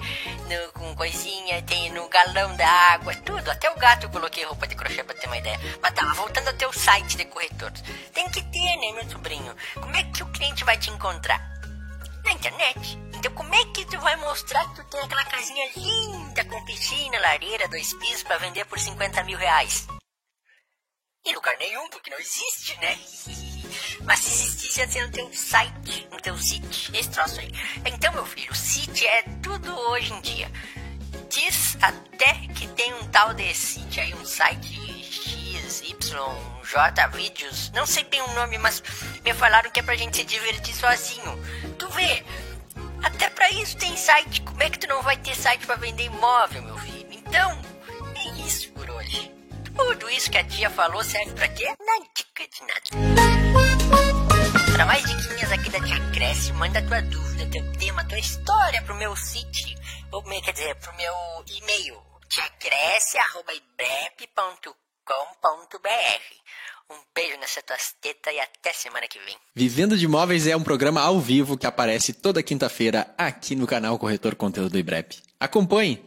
no, com coisinha, tem no galão da água, tudo. Até o gato eu coloquei roupa de crochê pra ter uma ideia. Mas tá, voltando ao teu site de corretor. Tem que ter, né, meu sobrinho? Como é que o cliente vai te encontrar? Na internet. Então como é que tu vai mostrar que tu tem aquela casinha linda com piscina, lareira, dois pisos para vender por 50 mil reais? Em lugar nenhum, porque não existe, né? Mas se existisse, ia ser no teu site, no teu site, esse troço aí. Então, meu filho, o site é tudo hoje em dia. Diz até que tem um tal de site aí, um site XYJ Vídeos, não sei bem o nome, mas me falaram que é pra gente se divertir sozinho. Tu vê, até pra isso tem site. Como é que tu não vai ter site para vender imóvel, meu filho? Então, é isso por hoje. Tudo isso que a tia falou serve pra quê? Não dica de nada. Para mais diquinhas aqui da Tia Cresce, manda tua dúvida, teu tema, tua história pro meu site, ou quer dizer, pro meu e-mail, tiacresce.ibrep.com.br. Um beijo nessa tua teta e até semana que vem. Vivendo de Imóveis é um programa ao vivo que aparece toda quinta-feira aqui no canal Corretor Conteúdo do IBREP. Acompanhe!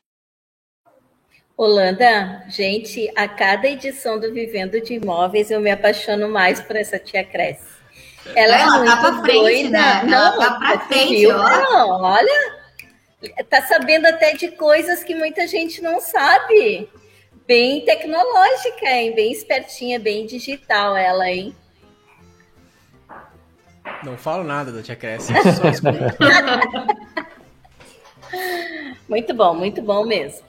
Holanda, gente, a cada edição do Vivendo de Imóveis eu me apaixono mais por essa tia Cresce. Ela é, é muito tá pra frente, doida. Né? Não, tá pra frente, ó. Não, olha, tá sabendo até de coisas que muita gente não sabe. Bem tecnológica, hein? Bem espertinha, bem digital ela, hein? Não falo nada da tia Cresce, muito bom, muito bom mesmo.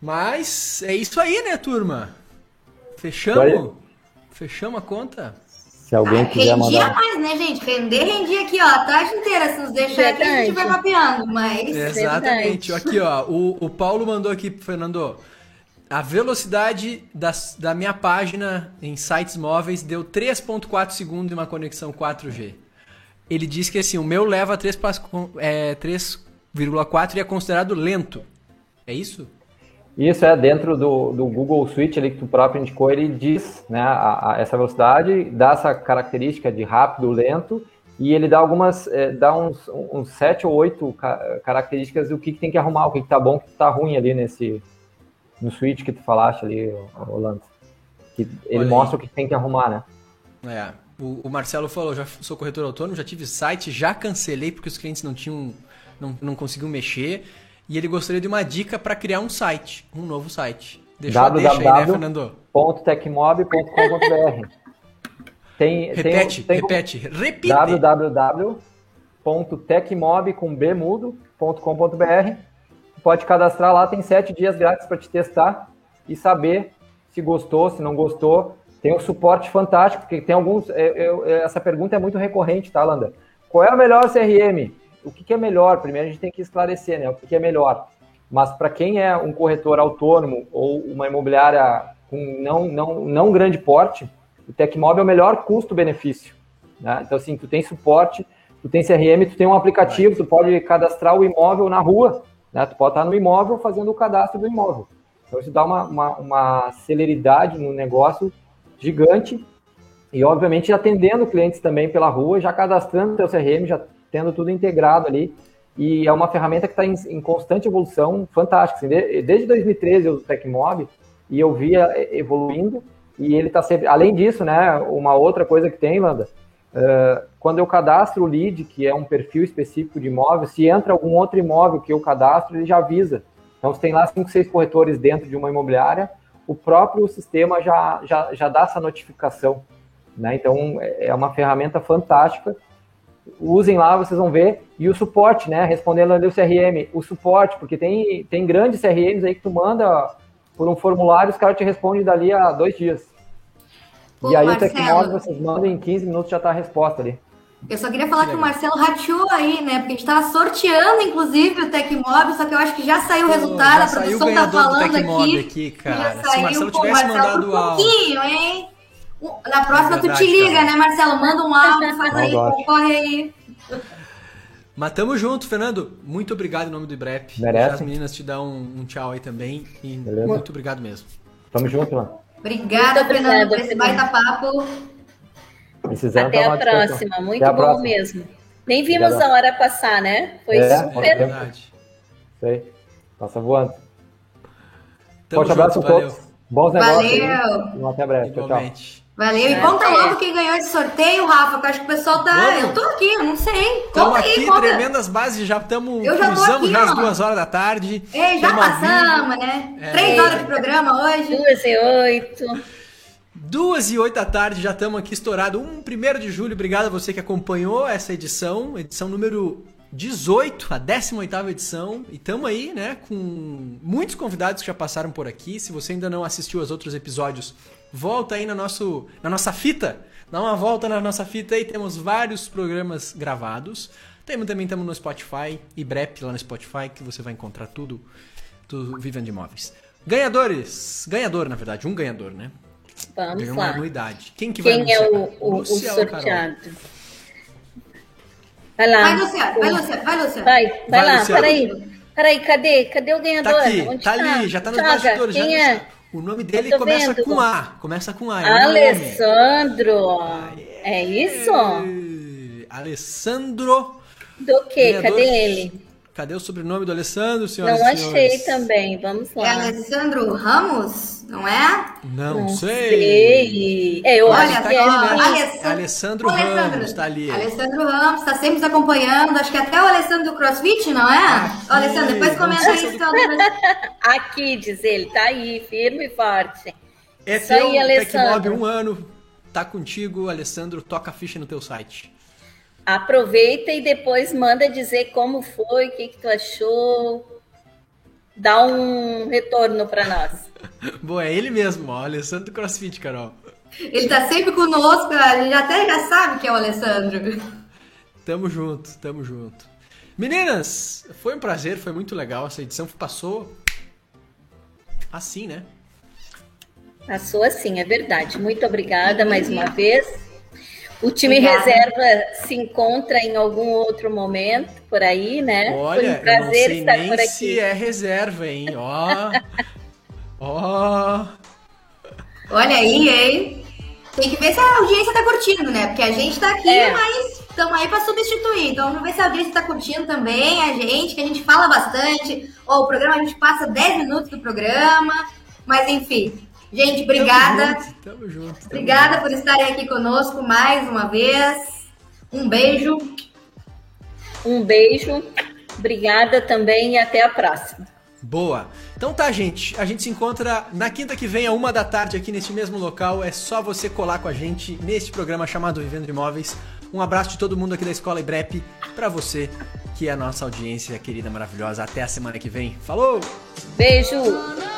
Mas é isso aí, né, turma? Fechamos? Fechamos a conta? Se alguém ah, quiser rendia mandar. mais, né, gente? Render, rendia aqui, ó, a tarde inteira. Se nos deixar aqui, a gente vai mapeando, mas. Exatamente. Aqui, ó, o, o Paulo mandou aqui, Fernando. A velocidade das, da minha página em sites móveis deu 3.4 segundos em uma conexão 4G. Ele disse que assim, o meu leva 3, é, 3 4,4 e é considerado lento. É isso? Isso é dentro do, do Google Switch ali que tu próprio indicou, ele diz né, a, a essa velocidade, dá essa característica de rápido, lento, e ele dá algumas, é, dá uns, uns sete ou oito ca características do que, que, tem que arrumar, o que, que tá bom, o que tá ruim ali nesse, no Switch que tu falaste ali, Rolando. Que ele Olha mostra aí. o que tem que arrumar, né? É. O, o Marcelo falou, já sou corretor autônomo, já tive site, já cancelei porque os clientes não tinham, não, não conseguiam mexer. E ele gostaria de uma dica para criar um site, um novo site. Deixou a deixa aí, né, Fernando? tem, Repete, tem, tem, repete, repite. www.tecmob.com.br Pode cadastrar lá, tem sete dias grátis para te testar e saber se gostou, se não gostou. Tem um suporte fantástico, porque tem alguns. Eu, eu, essa pergunta é muito recorrente, tá, Landa? Qual é o melhor CRM? O que, que é melhor? Primeiro a gente tem que esclarecer, né? O que, que é melhor. Mas para quem é um corretor autônomo ou uma imobiliária com não, não, não grande porte, o Tecmob é o melhor custo-benefício. Né? Então, assim, tu tem suporte, tu tem CRM, tu tem um aplicativo, tu pode cadastrar o imóvel na rua, né? Tu pode estar no imóvel fazendo o cadastro do imóvel. Então, isso dá uma, uma, uma celeridade no negócio gigante e, obviamente, atendendo clientes também pela rua, já cadastrando o teu CRM, já tendo tudo integrado ali. E é uma ferramenta que está em, em, constante evolução, fantástica. Assim, de, desde 2013 eu uso o Tecmob e eu via evoluindo e ele está sempre. Além disso, né, uma outra coisa que tem, Landa, uh, quando eu cadastro o lead, que é um perfil específico de imóvel, se entra algum outro imóvel que eu cadastro, ele já avisa. Então, se tem lá cinco, seis corretores dentro de uma imobiliária, o próprio sistema já, já, já dá essa notificação. Né? Então, é uma ferramenta fantástica. Usem lá, vocês vão ver. E o suporte, né? Respondendo ali o CRM, o suporte, porque tem, tem grandes CRMs aí que tu manda por um formulário, os caras te respondem dali a dois dias. Pô, e aí Marcelo, o Tecmob, vocês mandam em 15 minutos já tá a resposta ali. Eu só queria falar que, que o Marcelo rateou aí, né? Porque a gente tava sorteando, inclusive, o Tecmob, só que eu acho que já saiu o resultado, a produção tá falando aqui. aqui cara. Já saiu, Se o Marcelo pô, tivesse Marcelo, mandado um pouquinho, hein? Na próxima É tu verdade, te liga, cara. né, Marcelo? Manda um áudio, faz aí, concorre aí. Mas tamo junto, Fernando. Muito obrigado em nome do IBREP. Merece. As meninas te dar um, um tchau aí também. E Beleza. muito obrigado mesmo. Tamo junto, mano. Obrigada, Fernando, por esse baita papo. Precisando Até a próxima. Muito Até a bom próxima. mesmo. Nem vimos Obrigado. a hora passar, né? Foi É, É super. verdade. Isso aí. Passa voando. Tamo Forte abraço junto, a valeu. todos. Bons negócios. Valeu. Até breve. Tchau, tchau. Valeu. E É, conta é. logo quem ganhou esse sorteio, Rafa, que eu acho que o pessoal tá. Vamos. Eu tô aqui, eu não sei. Estamos aqui, conta. tremendas bases, já estamos. Eu já tô Cruzamos aqui, já às duas horas da tarde. Ei, já passamos, né? É. Três horas de programa hoje. Duas e oito. Duas e oito da tarde, já estamos aqui estourado. Um primeiro de julho, obrigado a você que acompanhou essa edição, edição número 18, a 18ª edição. E estamos aí, né, com muitos convidados que já passaram por aqui. Se você ainda não assistiu aos outros episódios, volta aí na, nosso, na nossa fita. Dá uma volta na nossa fita aí, temos vários programas gravados. Temos, também estamos no Spotify e Brep lá no Spotify, que você vai encontrar tudo do Vivendo de Imóveis. Ganhadores! Ganhador, na verdade, um ganhador, né? Vamos Ganhou uma lá. anuidade. Quem que vai Quem é anunciar? o, o, o sorteado? Vai lá. Vai, Luciano, vai, Luciano, vai, Luciano. Vai, vai, Vai, lá, Luciano. peraí. Peraí, cadê? Cadê o ganhador? Tá aqui, Onde tá ali, já tá nos Joga, bastidores. já Quem tá- é? O nome dele tô começa vendo. com A. Começa com A. é um nome. Alessandro. É isso? Alessandro. Do que? Cadê ele? Cadê o sobrenome do Alessandro, senhoras Não achei senhores? também. Vamos É lá. Alessandro Ramos, não é? Não, Não sei. sei. É, eu Olha acho tá que é né? Alessandro, Alessandro Alessandro. Ramos, tá ali. Alessandro Ramos, tá sempre nos acompanhando. Acho que até o Alessandro do CrossFit, não é? Aqui, Alessandro, depois comenta aí tá Aqui, diz ele. Tá aí, firme e forte. É Isso aí, teu Alessandro. Tecmob um ano. Tá contigo, Alessandro. Toca a ficha no teu site. Aproveita e depois manda dizer como foi, o que, que tu achou. Dá um retorno para nós. Bom, é ele mesmo, ó. Alessandro do CrossFit, Carol. Ele tá sempre conosco, a gente até já sabe que é o Alessandro. Tamo junto, tamo junto. Meninas, foi um prazer, foi muito legal. Essa edição passou assim, né? Passou assim, é verdade. Muito obrigada mais uma vez. O time Obrigada. reserva se encontra em algum outro momento por aí, né? Foi Olha, um eu não prazer sei estar nem por aqui. se é reserva, hein? Ó. Ó. Olha aí, hein? Tem que ver se a audiência tá curtindo, né? Porque a gente tá aqui, É. mas estamos aí pra substituir. Então vamos ver se a audiência tá curtindo também, a gente, que a gente fala bastante. Ó, o programa a gente passa 10 minutos do programa. Mas enfim. Gente, obrigada. Tamo junto, tamo junto. tamo Obrigada por estarem aqui conosco mais uma vez. Um beijo. Um beijo, obrigada também e até a próxima. Boa. Então tá, gente. A gente se encontra na quinta que vem, a uma da tarde, aqui neste mesmo local. É só você colar com a gente neste programa chamado Vivendo de Imóveis. Um abraço de todo mundo aqui da Escola Ibrep pra você, que é a nossa audiência querida, maravilhosa. Até a semana que vem. Falou! Beijo!